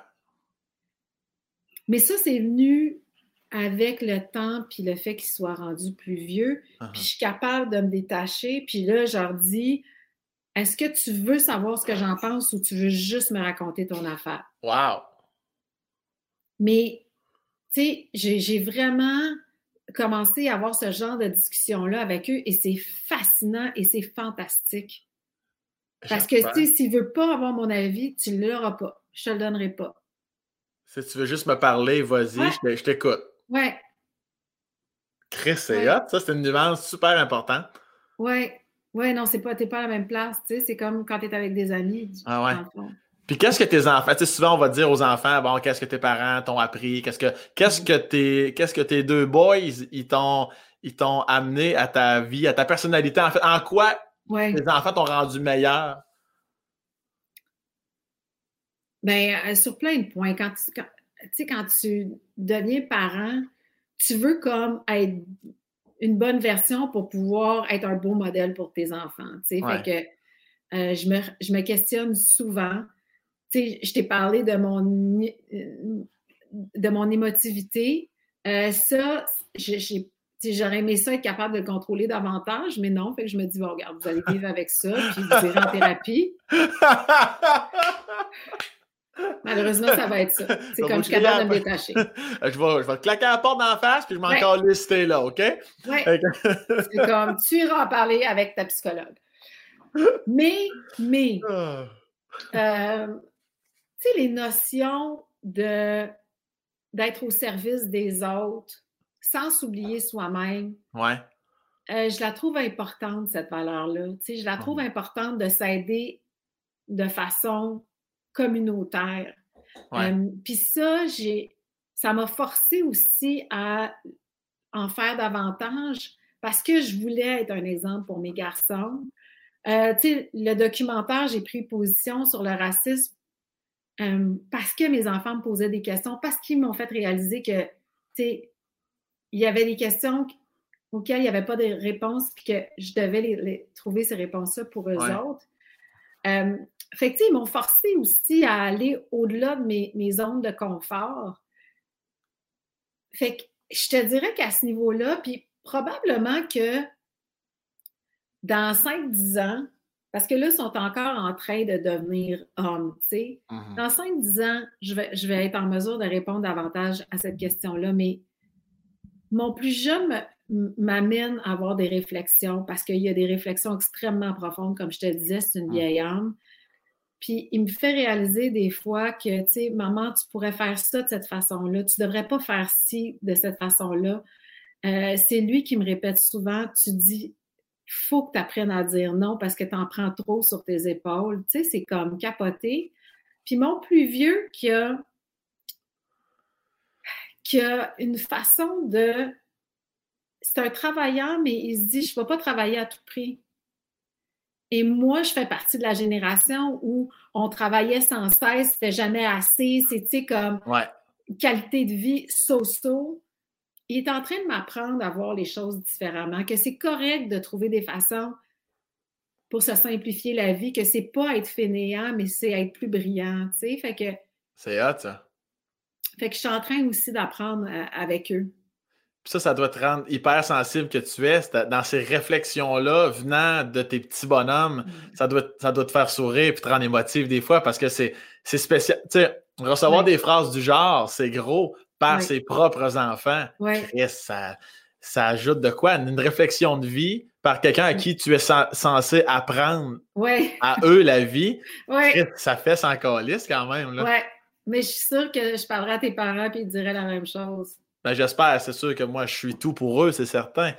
Mais ça, c'est venu avec le temps, puis le fait qu'il soit rendu plus vieux. Uh-huh. Puis je suis capable de me détacher. Puis là, je leur dis, est-ce que tu veux savoir ce que j'en pense ou tu veux juste me raconter ton affaire? Wow! Mais, tu sais, j'ai vraiment commencé à avoir ce genre de discussion-là avec eux et c'est fascinant et c'est fantastique. Parce que si s'il ne veut pas avoir mon avis, tu ne l'auras pas. Je ne te le donnerai pas. Si tu veux juste me parler, vas-y, je t'écoute. Ouais. Chris, c'est Ça, c'est une nuance super importante. Ouais. Ouais, non, c'est pas, t'es pas à la même place. Tu sais, c'est comme quand tu es avec des amis. Ah ouais. Puis qu'est-ce que tes enfants, tu sais, souvent on va dire aux enfants, bon, qu'est-ce que tes parents t'ont appris, qu'est-ce que, qu'est-ce que tes, qu'est-ce que tes deux boys, ils t'ont, ils t'ont amené à ta vie, à ta personnalité. En fait, en quoi les enfants t'ont rendu meilleur? Bien, euh, sur plein de points. Quand tu, sais, quand tu deviens parent, tu veux comme être une bonne version pour pouvoir être un beau modèle pour tes enfants. Fait que euh, je, me, je, me, questionne souvent. Tu je t'ai parlé de mon, de mon émotivité. Euh, ça, j'ai J'aurais aimé ça être capable de le contrôler davantage, mais non. Fait que je me dis, bon, regarde, vous allez vivre avec ça, puis vous irez en thérapie. (laughs) Malheureusement, ça va être ça. (laughs) C'est comme je suis capable de me détacher. (laughs) je, vais, je vais te claquer la porte d'en face, puis je m'en encore listé là, OK? Oui. (laughs) C'est comme, tu iras en parler avec ta psychologue. Mais, mais, ah. euh, tu sais, les notions de d'être au service des autres, sans s'oublier soi-même. Ouais. Euh, je la trouve importante, cette valeur-là. je la trouve importante de s'aider de façon communautaire. Euh, puis ça, j'ai, ça m'a forcé aussi à en faire davantage parce que je voulais être un exemple pour mes garçons. Euh, le documentaire, j'ai pris position sur le racisme parce que mes enfants me posaient des questions, parce qu'ils m'ont fait réaliser que il y avait des questions auxquelles il n'y avait pas de réponse, puis que je devais les, trouver ces réponses-là pour eux autres. Euh, fait que, ils m'ont forcé aussi à aller au-delà de mes, mes, zones de confort. Fait que je te dirais qu'à ce niveau-là, puis probablement que dans 5-10 ans, parce que là, ils sont encore en train de devenir hommes, tu sais. Mm-hmm. Dans 5-10 ans, je vais, je vais être en mesure de répondre davantage à cette question-là, mais mon plus jeune m'amène à avoir des réflexions parce qu'il y a des réflexions extrêmement profondes, comme je te disais, c'est une mm. vieille âme. Puis il me fait réaliser des fois que, tu sais, maman, tu pourrais faire ça de cette façon-là, tu devrais pas faire ci de cette façon-là. Euh, c'est lui qui me répète souvent, tu dis, faut que tu apprennes à dire non parce que tu en prends trop sur tes épaules. Tu sais, c'est comme capoter. Puis mon plus vieux qui a, qui a une façon de... C'est un travailleur, mais il se dit, je ne vais pas travailler à tout prix. Et moi, je fais partie de la génération où on travaillait sans cesse, c'était jamais assez, c'était comme qualité de vie so-so. Il est en train de m'apprendre à voir les choses différemment, que c'est correct de trouver des façons pour se simplifier la vie, que c'est pas être fainéant, mais c'est être plus brillant, tu sais. Fait que. C'est hot, ça. Fait que je suis en train aussi d'apprendre euh, avec eux ça, ça doit te rendre hyper sensible que tu es. Dans ces réflexions-là, venant de tes petits bonhommes, mm. ça, doit, ça doit te faire sourire et te rendre émotif des fois parce que c'est spécial. Tu sais, recevoir des phrases du genre, c'est gros par ses propres enfants. ça, ça ajoute de quoi? Une réflexion de vie par quelqu'un à qui tu es censé apprendre à eux la vie. (laughs) Ça fait sans calice quand même. Là. Mais je suis sûre que je parlerai à tes parents et ils diraient la même chose. Ben, j'espère, c'est sûr que moi, je suis tout pour eux, c'est certain.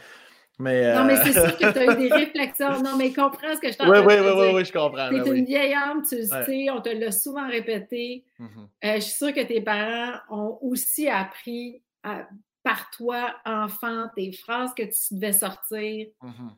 Mais, Non, mais c'est sûr que tu as eu des (laughs) réflexions. Non, mais comprends ce que je t'en oui, oui, oui, oui, oui, je comprends. Tu es ben une vieille âme, tu le sais, on te l'a souvent répété. Mm-hmm. Euh, je suis sûre que tes parents ont aussi appris par toi, enfant, tes phrases que tu devais sortir. Mm-hmm.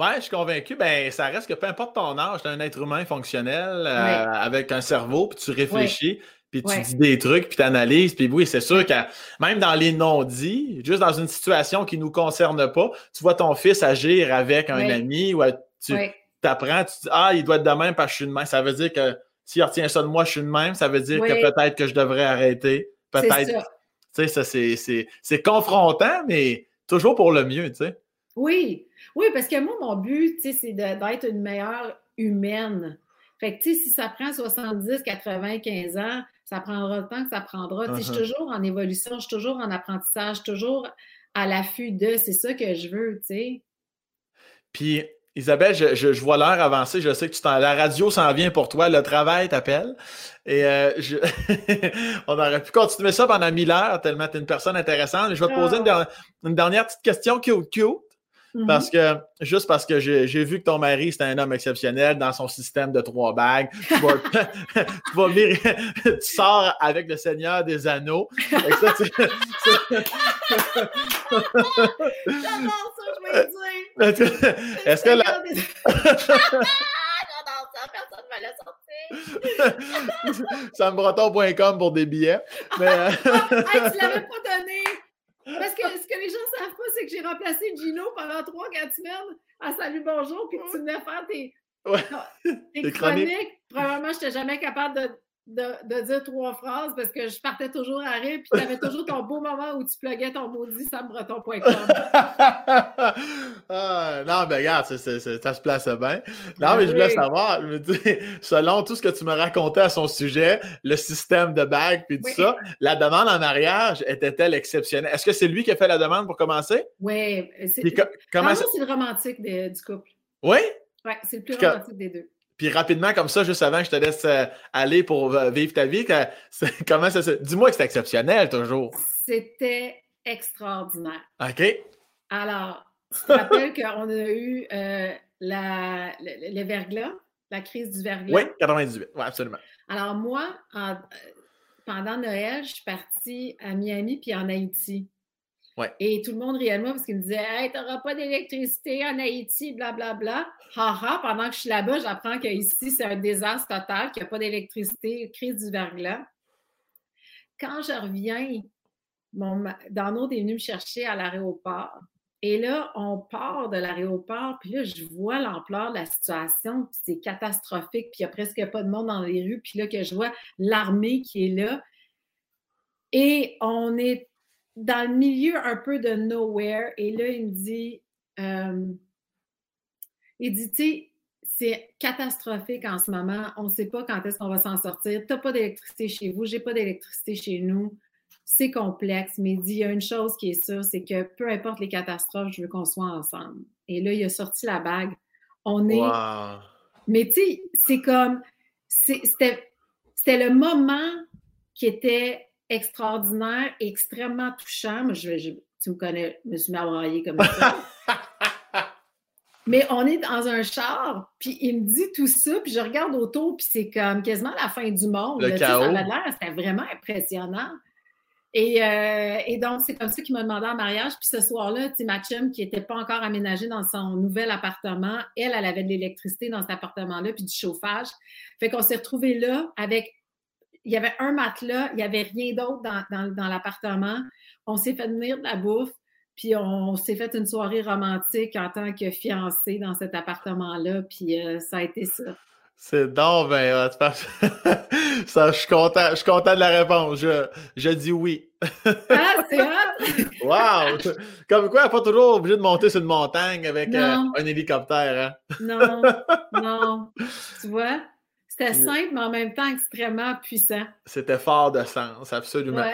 Oui, je suis convaincu. Ben, ça reste que peu importe ton âge, tu es un être humain fonctionnel euh, avec un cerveau, puis tu réfléchis puis tu dis des trucs, puis tu analyses, puis oui, c'est sûr que même dans les non-dits, juste dans une situation qui ne nous concerne pas, tu vois ton fils agir avec un ami, ou tu t'apprends, tu dis Ah, il doit être de même parce que je suis de même. Ça veut dire que s'il retient ça de moi, je suis de même, ça veut dire que peut-être que je devrais arrêter. Peut-être. Tu sais, ça, c'est confrontant, mais toujours pour le mieux, tu sais. Oui, oui, parce que moi, mon but, tu sais, c'est d'être une meilleure humaine. Fait que, tu sais, si ça prend 70, 80, 15 ans, ça prendra le temps que ça prendra. Je suis uh-huh. toujours en évolution, je suis toujours en apprentissage, toujours à l'affût de c'est ça que je veux, tu sais. Puis, Isabelle, je, vois l'heure avancer. Je sais que tu la radio s'en vient pour toi. Le travail t'appelle. Et euh, (laughs) on aurait pu continuer ça pendant mille heures, tellement tu es une personne intéressante. Je vais te poser une, ah. une, dernière petite question cute, cute. Mm-hmm. Parce que, juste parce que j'ai vu que ton mari, c'est un homme exceptionnel dans son système de trois bagues. Tu, vas, (laughs) (laughs) tu, sors avec le Seigneur des Anneaux. J'adore ça, je vais dire. (laughs) Est-ce que la. J'adore ça, personne ne va le sortir. Sambreton.com pour des billets. Mais... hey, tu l'avais pas donné. Parce que ce que les gens ne savent pas, c'est que j'ai remplacé Gino pendant trois, quatre semaines à Salut Bonjour, puis tu venais faire tes, (laughs) tes, chroniques. Probablement, je n'étais jamais capable de de, dire trois phrases parce que je partais toujours à rire, puis tu avais toujours ton beau moment où tu pluguais ton maudit sambreton.com. (laughs) ah, non, mais regarde, ça se place bien. Non, mais je voulais savoir, je me dis, selon tout ce que tu me racontais à son sujet, le système de bague, puis tout ça, la demande en mariage était-elle exceptionnelle? Est-ce que c'est lui qui a fait la demande pour commencer? Oui. Comment c'est le romantique du couple? Oui? Oui, c'est le plus romantique des deux. Puis rapidement, comme ça, juste avant que je te laisse euh, aller pour euh, vivre ta vie, (laughs) comment ça se. Dis-moi que c'est exceptionnel toujours. C'était extraordinaire. OK. Alors, tu te rappelles (laughs) qu'on a eu euh, la, le, verglas, la crise du verglas? Oui, 98. Oui, absolument. Alors, moi, pendant Noël, je suis partie à Miami puis en Haïti. Et tout le monde riait de moi parce qu'il me disait Hey, t'auras pas d'électricité en Haïti, blablabla. Ha ha, pendant que je suis là-bas, j'apprends qu'ici, c'est un désastre total, qu'il n'y a pas d'électricité, crise du verglas. Quand je reviens mon Donald est venu me chercher à l'aéroport. Et là, on part de l'aéroport, puis là, je vois l'ampleur de la situation, puis c'est catastrophique, puis il n'y a presque pas de monde dans les rues, puis là, que je vois l'armée qui est là. Et on est dans le milieu un peu de nowhere, et là, il me dit, euh, il dit, tu sais, c'est catastrophique en ce moment, on ne sait pas quand est-ce qu'on va s'en sortir, tu n'as pas d'électricité chez vous, j'ai pas d'électricité chez nous c'est complexe, mais il dit, il y a une chose qui est sûre, c'est que peu importe les catastrophes, je veux qu'on soit ensemble. Et là, il a sorti la bague. On est. Mais tu sais, c'est comme. C'était le moment qui était extraordinaire, extrêmement touchant. Moi, je, tu me connais, je me suis mis comme ça. (laughs) Mais on est dans un char, puis il me dit tout ça, puis je regarde autour, puis c'est comme quasiment la fin du monde. Le Ça avait l'air, c'était vraiment impressionnant. Euh, et, donc, c'est comme ça qu'il m'a demandé en mariage. Puis ce soir-là, ma chum, qui n'était pas encore aménagée dans son nouvel appartement, elle, elle avait de l'électricité dans cet appartement-là, puis du chauffage. Fait qu'on s'est retrouvés là avec. Il y avait un matelas, il n'y avait rien d'autre dans, l'appartement. On s'est fait venir de la bouffe, puis on, s'est fait une soirée romantique en tant que fiancés dans cet appartement-là, puis euh, ça a été ça. C'est donc ben (laughs) ça, je suis content, je suis content de la réponse. Je, je dis oui. ah, c'est hot! (laughs) wow! Comme quoi, pas toujours obligé de monter sur une montagne avec euh, un hélicoptère, hein? non, non. (laughs) Tu vois? C'était simple, mais en même temps extrêmement puissant. C'était fort de sens, absolument.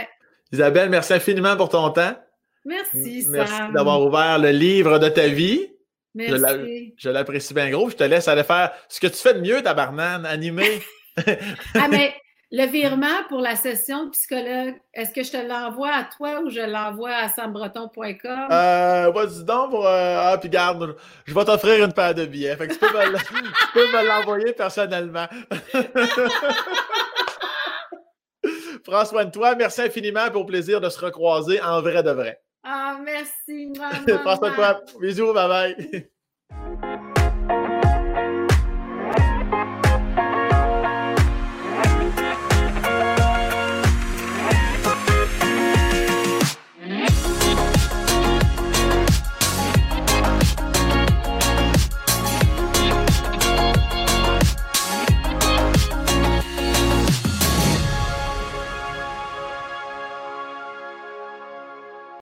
Isabelle, merci infiniment pour ton temps. Merci, Sam. Merci d'avoir ouvert le livre de ta vie. Merci. Je l'apprécie bien gros. Je te laisse aller faire ce que tu fais de mieux, ta barnane, animer. (laughs) ah, mais le virement pour la session de psychologue, est-ce que je te l'envoie à toi ou je l'envoie à sambreton.com? Euh, vas-y donc pour. Euh, ah, puis garde, je vais t'offrir une paire de billets. Fait que tu peux me (laughs) l'envoyer personnellement. (laughs) Prends soin de toi. Merci infiniment pour le plaisir de se recroiser en vrai de vrai. Ah, merci, (laughs) maman. Passe toi. Bisous, bye bye.